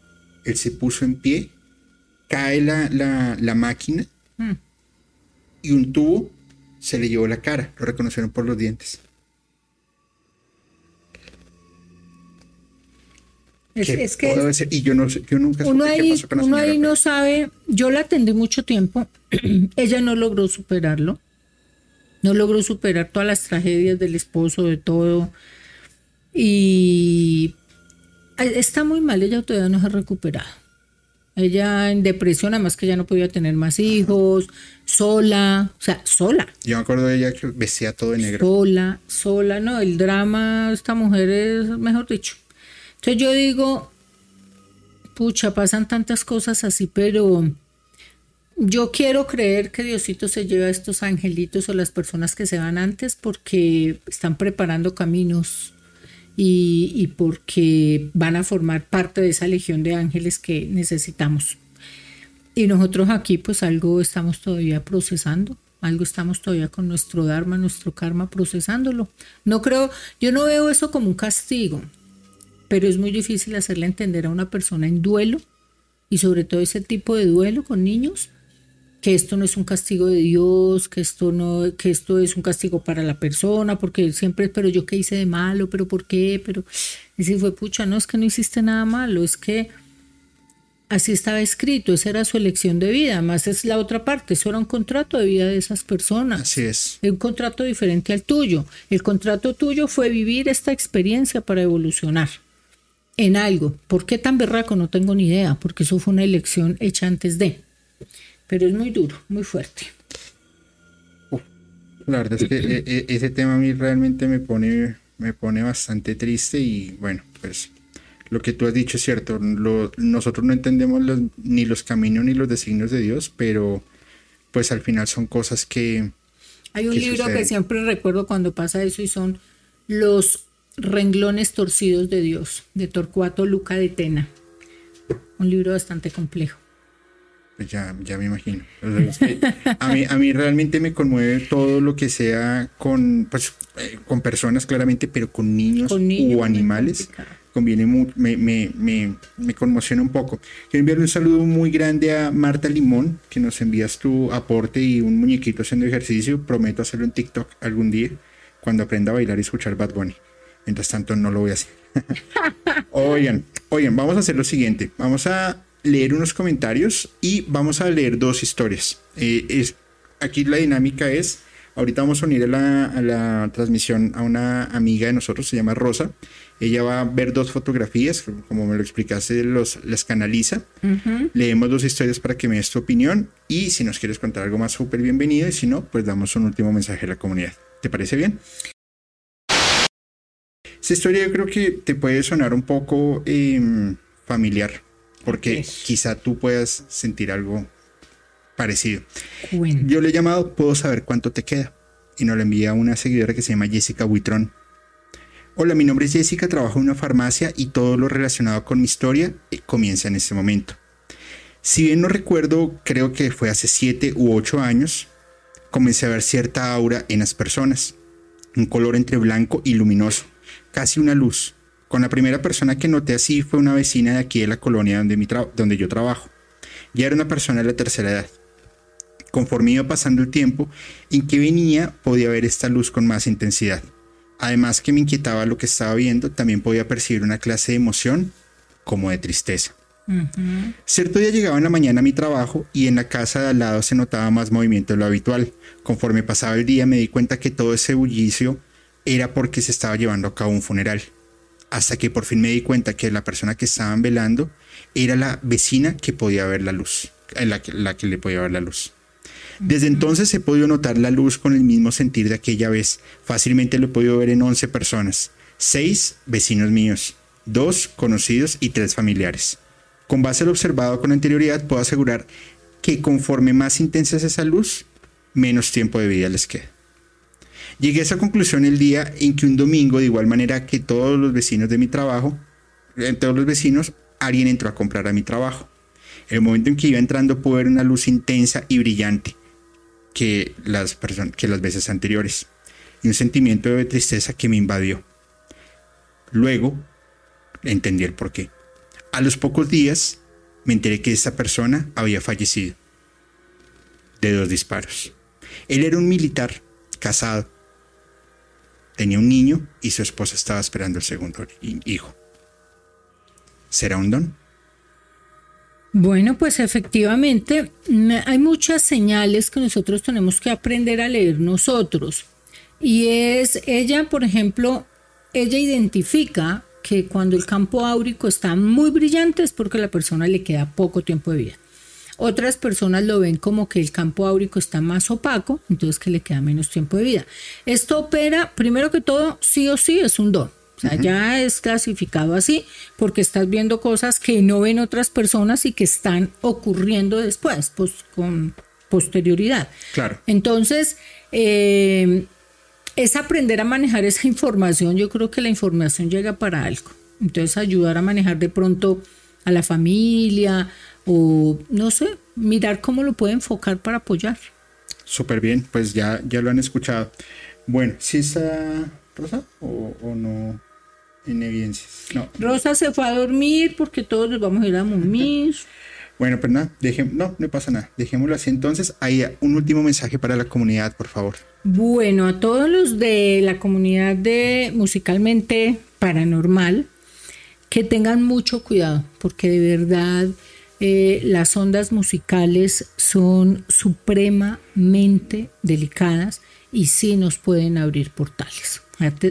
A: él se puso en pie, cae la, máquina hmm. y un tubo se le llevó la cara, lo reconocieron por los dientes.
B: Es, que
A: y yo no yo nunca
B: uno ahí, uno ahí no sabe, yo la atendí mucho tiempo, ella no logró superarlo, no logró superar todas las tragedias del esposo, de todo, y está muy mal, ella todavía no se ha recuperado. Ella en depresión, además que ya no podía tener más hijos, sola, o sea, sola.
A: Yo me acuerdo de ella que vestía todo de negro.
B: Sola, sola, no, el drama, esta mujer es, mejor dicho, entonces yo digo, pucha, pasan tantas cosas así, pero yo quiero creer que Diosito se lleva a estos angelitos o las personas que se van antes porque están preparando caminos y, y, porque van a formar parte de esa legión de ángeles que necesitamos. Y nosotros aquí pues algo estamos todavía procesando, algo estamos todavía con nuestro Dharma, nuestro karma procesándolo. No creo, yo no veo eso como un castigo, pero es muy difícil hacerle entender a una persona en duelo y sobre todo ese tipo de duelo con niños que esto no es un castigo de Dios, que esto no, que esto es un castigo para la persona, porque siempre, pero yo qué hice de malo, pero por qué, pero y si fue pucha, no es que no hiciste nada malo, es que así estaba escrito, esa era su elección de vida, más es la otra parte, eso era un contrato de vida de esas personas.
A: Así es.
B: Un contrato diferente al tuyo. El contrato tuyo fue vivir esta experiencia para evolucionar en algo. ¿Por qué tan berraco? No tengo ni idea, porque eso fue una elección hecha antes de. Pero es muy duro, muy fuerte.
A: la verdad es que e, e, ese tema a mí realmente me pone, me pone bastante triste y bueno, pues lo que tú has dicho es cierto. nosotros no entendemos ni los caminos ni los designios de Dios, pero pues al final son cosas que...
B: Hay un libro que siempre recuerdo cuando pasa eso y son los renglones torcidos de Dios, de Torcuato Luca de Tena. Un libro bastante complejo.
A: Pues ya, ya me imagino. a, mí, a mí realmente me conmueve todo lo que sea con, pues, eh, con personas claramente, pero con niños, o animales conviene me, me, me, me, conmociona un poco. Quiero enviarle un saludo muy grande a Marta Limón, que nos envías tu aporte y un muñequito haciendo ejercicio. Prometo hacerlo en TikTok algún día cuando aprenda a bailar y escuchar Bad Bunny. Mientras tanto, no lo voy a hacer. oigan, oigan, vamos a hacer lo siguiente. Vamos a leer unos comentarios y vamos a leer dos historias. Eh, es, aquí la dinámica es Ahorita vamos a unir a la, transmisión a una amiga de nosotros, se llama Rosa. Ella va a ver dos fotografías, como me lo explicaste, los, las canaliza. Leemos dos historias para que me des tu opinión y si nos quieres contar algo más, súper bienvenido y si no, pues damos un último mensaje a la comunidad. ¿Te parece bien? Esta historia yo creo que te puede sonar un poco em, familiar, porque quizá tú puedas sentir algo parecido. Yo le he llamado Puedo saber cuánto te queda. Y nos lo envía una seguidora que se llama Jessica Huitrón. Hola, mi nombre es Jessica, trabajo en una farmacia y todo lo relacionado con mi historia eh, comienza en este momento. Si bien no recuerdo, creo que fue hace 7 u 8 años, comencé a ver cierta aura en las personas. Un color entre blanco y luminoso, casi una luz. Con la primera persona que noté así fue una vecina de aquí de la colonia donde, mi donde yo trabajo. Ya era una persona de la tercera edad. Conforme iba pasando el tiempo, en que venía podía ver esta luz con más intensidad. Además que me inquietaba lo que estaba viendo, también podía percibir una clase de emoción como de tristeza. Cierto día llegaba en la mañana a mi trabajo y en la casa de al lado se notaba más movimiento de lo habitual. Conforme pasaba el día me di cuenta que todo ese bullicio era porque se estaba llevando a cabo un funeral. Hasta que por fin me di cuenta que la persona que estaban velando era la vecina que podía ver la luz, la la que le podía ver la luz. Desde entonces he podido notar la luz con el mismo sentir de aquella vez. Fácilmente lo he podido ver en 11 personas. 6 vecinos míos, 2 conocidos y 3 familiares. Con base al observado con anterioridad puedo asegurar que conforme más intensa es esa luz, menos tiempo de vida les queda. Llegué a esa conclusión el día en que un domingo, de igual manera que todos los vecinos de mi trabajo, eh, todos los vecinos, alguien entró a comprar a mi trabajo. El momento en que iba entrando pude ver una luz intensa y brillante, que las, que las veces anteriores y un sentimiento de tristeza que me invadió. Luego entendí el por qué. A los pocos días me enteré que esa persona había fallecido de dos disparos. Él era un militar casado. Tenía un niño y su esposa estaba esperando el segundo hijo. ¿Será un don?
B: Bueno, pues efectivamente hay muchas señales que nosotros tenemos que aprender a leer nosotros. Y es ella, por ejemplo, ella identifica que cuando el campo áurico está muy brillante es porque a la persona le queda poco tiempo de vida. Otras personas lo ven como que el campo áurico está más opaco, entonces que le queda menos tiempo de vida. Esto opera, primero que todo, sí o sí es un don. O sea, ya es clasificado así porque estás viendo cosas que no ven otras personas y que están ocurriendo después, pues con posterioridad.
A: Claro.
B: Entonces, eh, es aprender a manejar esa información. Yo creo que la información llega para algo. Entonces, ayudar a manejar de pronto a la familia o, no sé, mirar cómo lo puede enfocar para apoyar.
A: Súper bien, pues ya, ya lo han escuchado. Bueno, si está Rosa o, o no en evidencias. No.
B: Rosa se fue a dormir porque todos nos vamos a ir a dormir.
A: Bueno, pues nada, no, no pasa nada. Dejémoslo así entonces. Hay un último mensaje para la comunidad, por favor.
B: Bueno, a todos los de la comunidad de musicalmente paranormal, que tengan mucho cuidado, porque de verdad eh, las ondas musicales son supremamente delicadas y sí nos pueden abrir portales.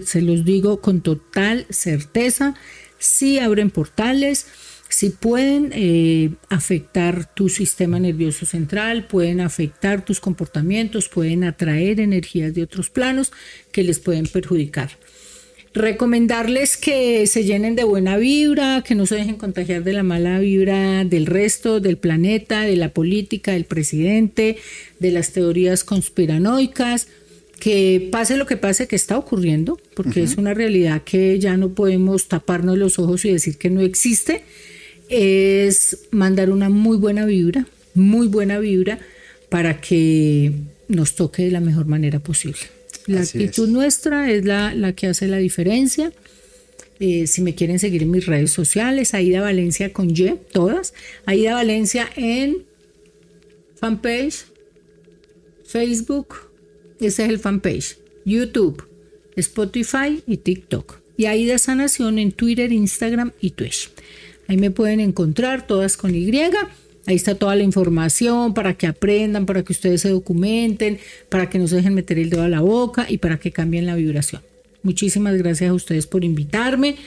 B: Se los digo con total certeza, sí abren portales si pueden eh, afectar tu sistema nervioso central, pueden afectar tus comportamientos, pueden atraer energías de otros planos que les pueden perjudicar. Recomendarles que se llenen de buena vibra, que no se dejen contagiar de la mala vibra del resto, del planeta, de la política, del presidente, de las teorías conspiranoicas, que pase lo que pase que está ocurriendo, porque es una realidad que ya no podemos taparnos los ojos y decir que no existe es mandar una muy buena vibra, muy buena vibra para que nos toque de la mejor manera posible. La actitud nuestra es la, que hace la diferencia. Eh, si me quieren seguir en mis redes sociales, Aida Valencia con Y, todas. Aida Valencia en fanpage, Facebook, ese es el fanpage, YouTube, Spotify y TikTok. Y Aida Sanación en Twitter, Instagram y Twitch. Ahí me pueden encontrar todas con Y. Ahí está toda la información para que aprendan, para que ustedes se documenten, para que no se dejen meter el dedo a la boca y para que cambien la vibración. Muchísimas gracias a ustedes por invitarme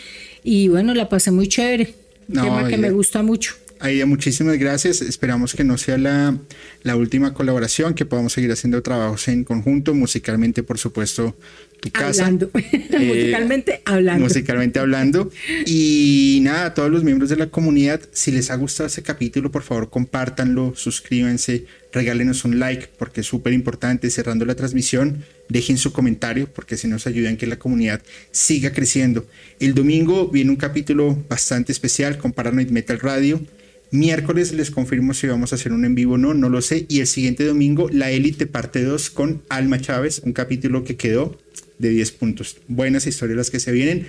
B: y bueno, la pasé muy chévere. Un tema que me gusta mucho.
A: Aida, muchísimas gracias. Esperamos que no sea la, la, última colaboración, que podamos seguir haciendo trabajos en conjunto, musicalmente, por supuesto, tu casa.
B: Hablando. musicalmente hablando.
A: Musicalmente hablando. Y nada, a todos los miembros de la comunidad, si les ha gustado este capítulo, por favor, compártanlo, suscríbanse, regálenos un like, porque es súper importante. Cerrando la transmisión, dejen su comentario, porque si nos ayudan que la comunidad siga creciendo. El domingo viene un capítulo bastante especial con Paranoid Metal Radio Miércoles les confirmo si vamos a hacer un en vivo o no, no lo sé. Y el siguiente domingo, La Élite parte 2 con Alma Chávez, un capítulo que quedó de 10 puntos. Buenas historias las que se vienen.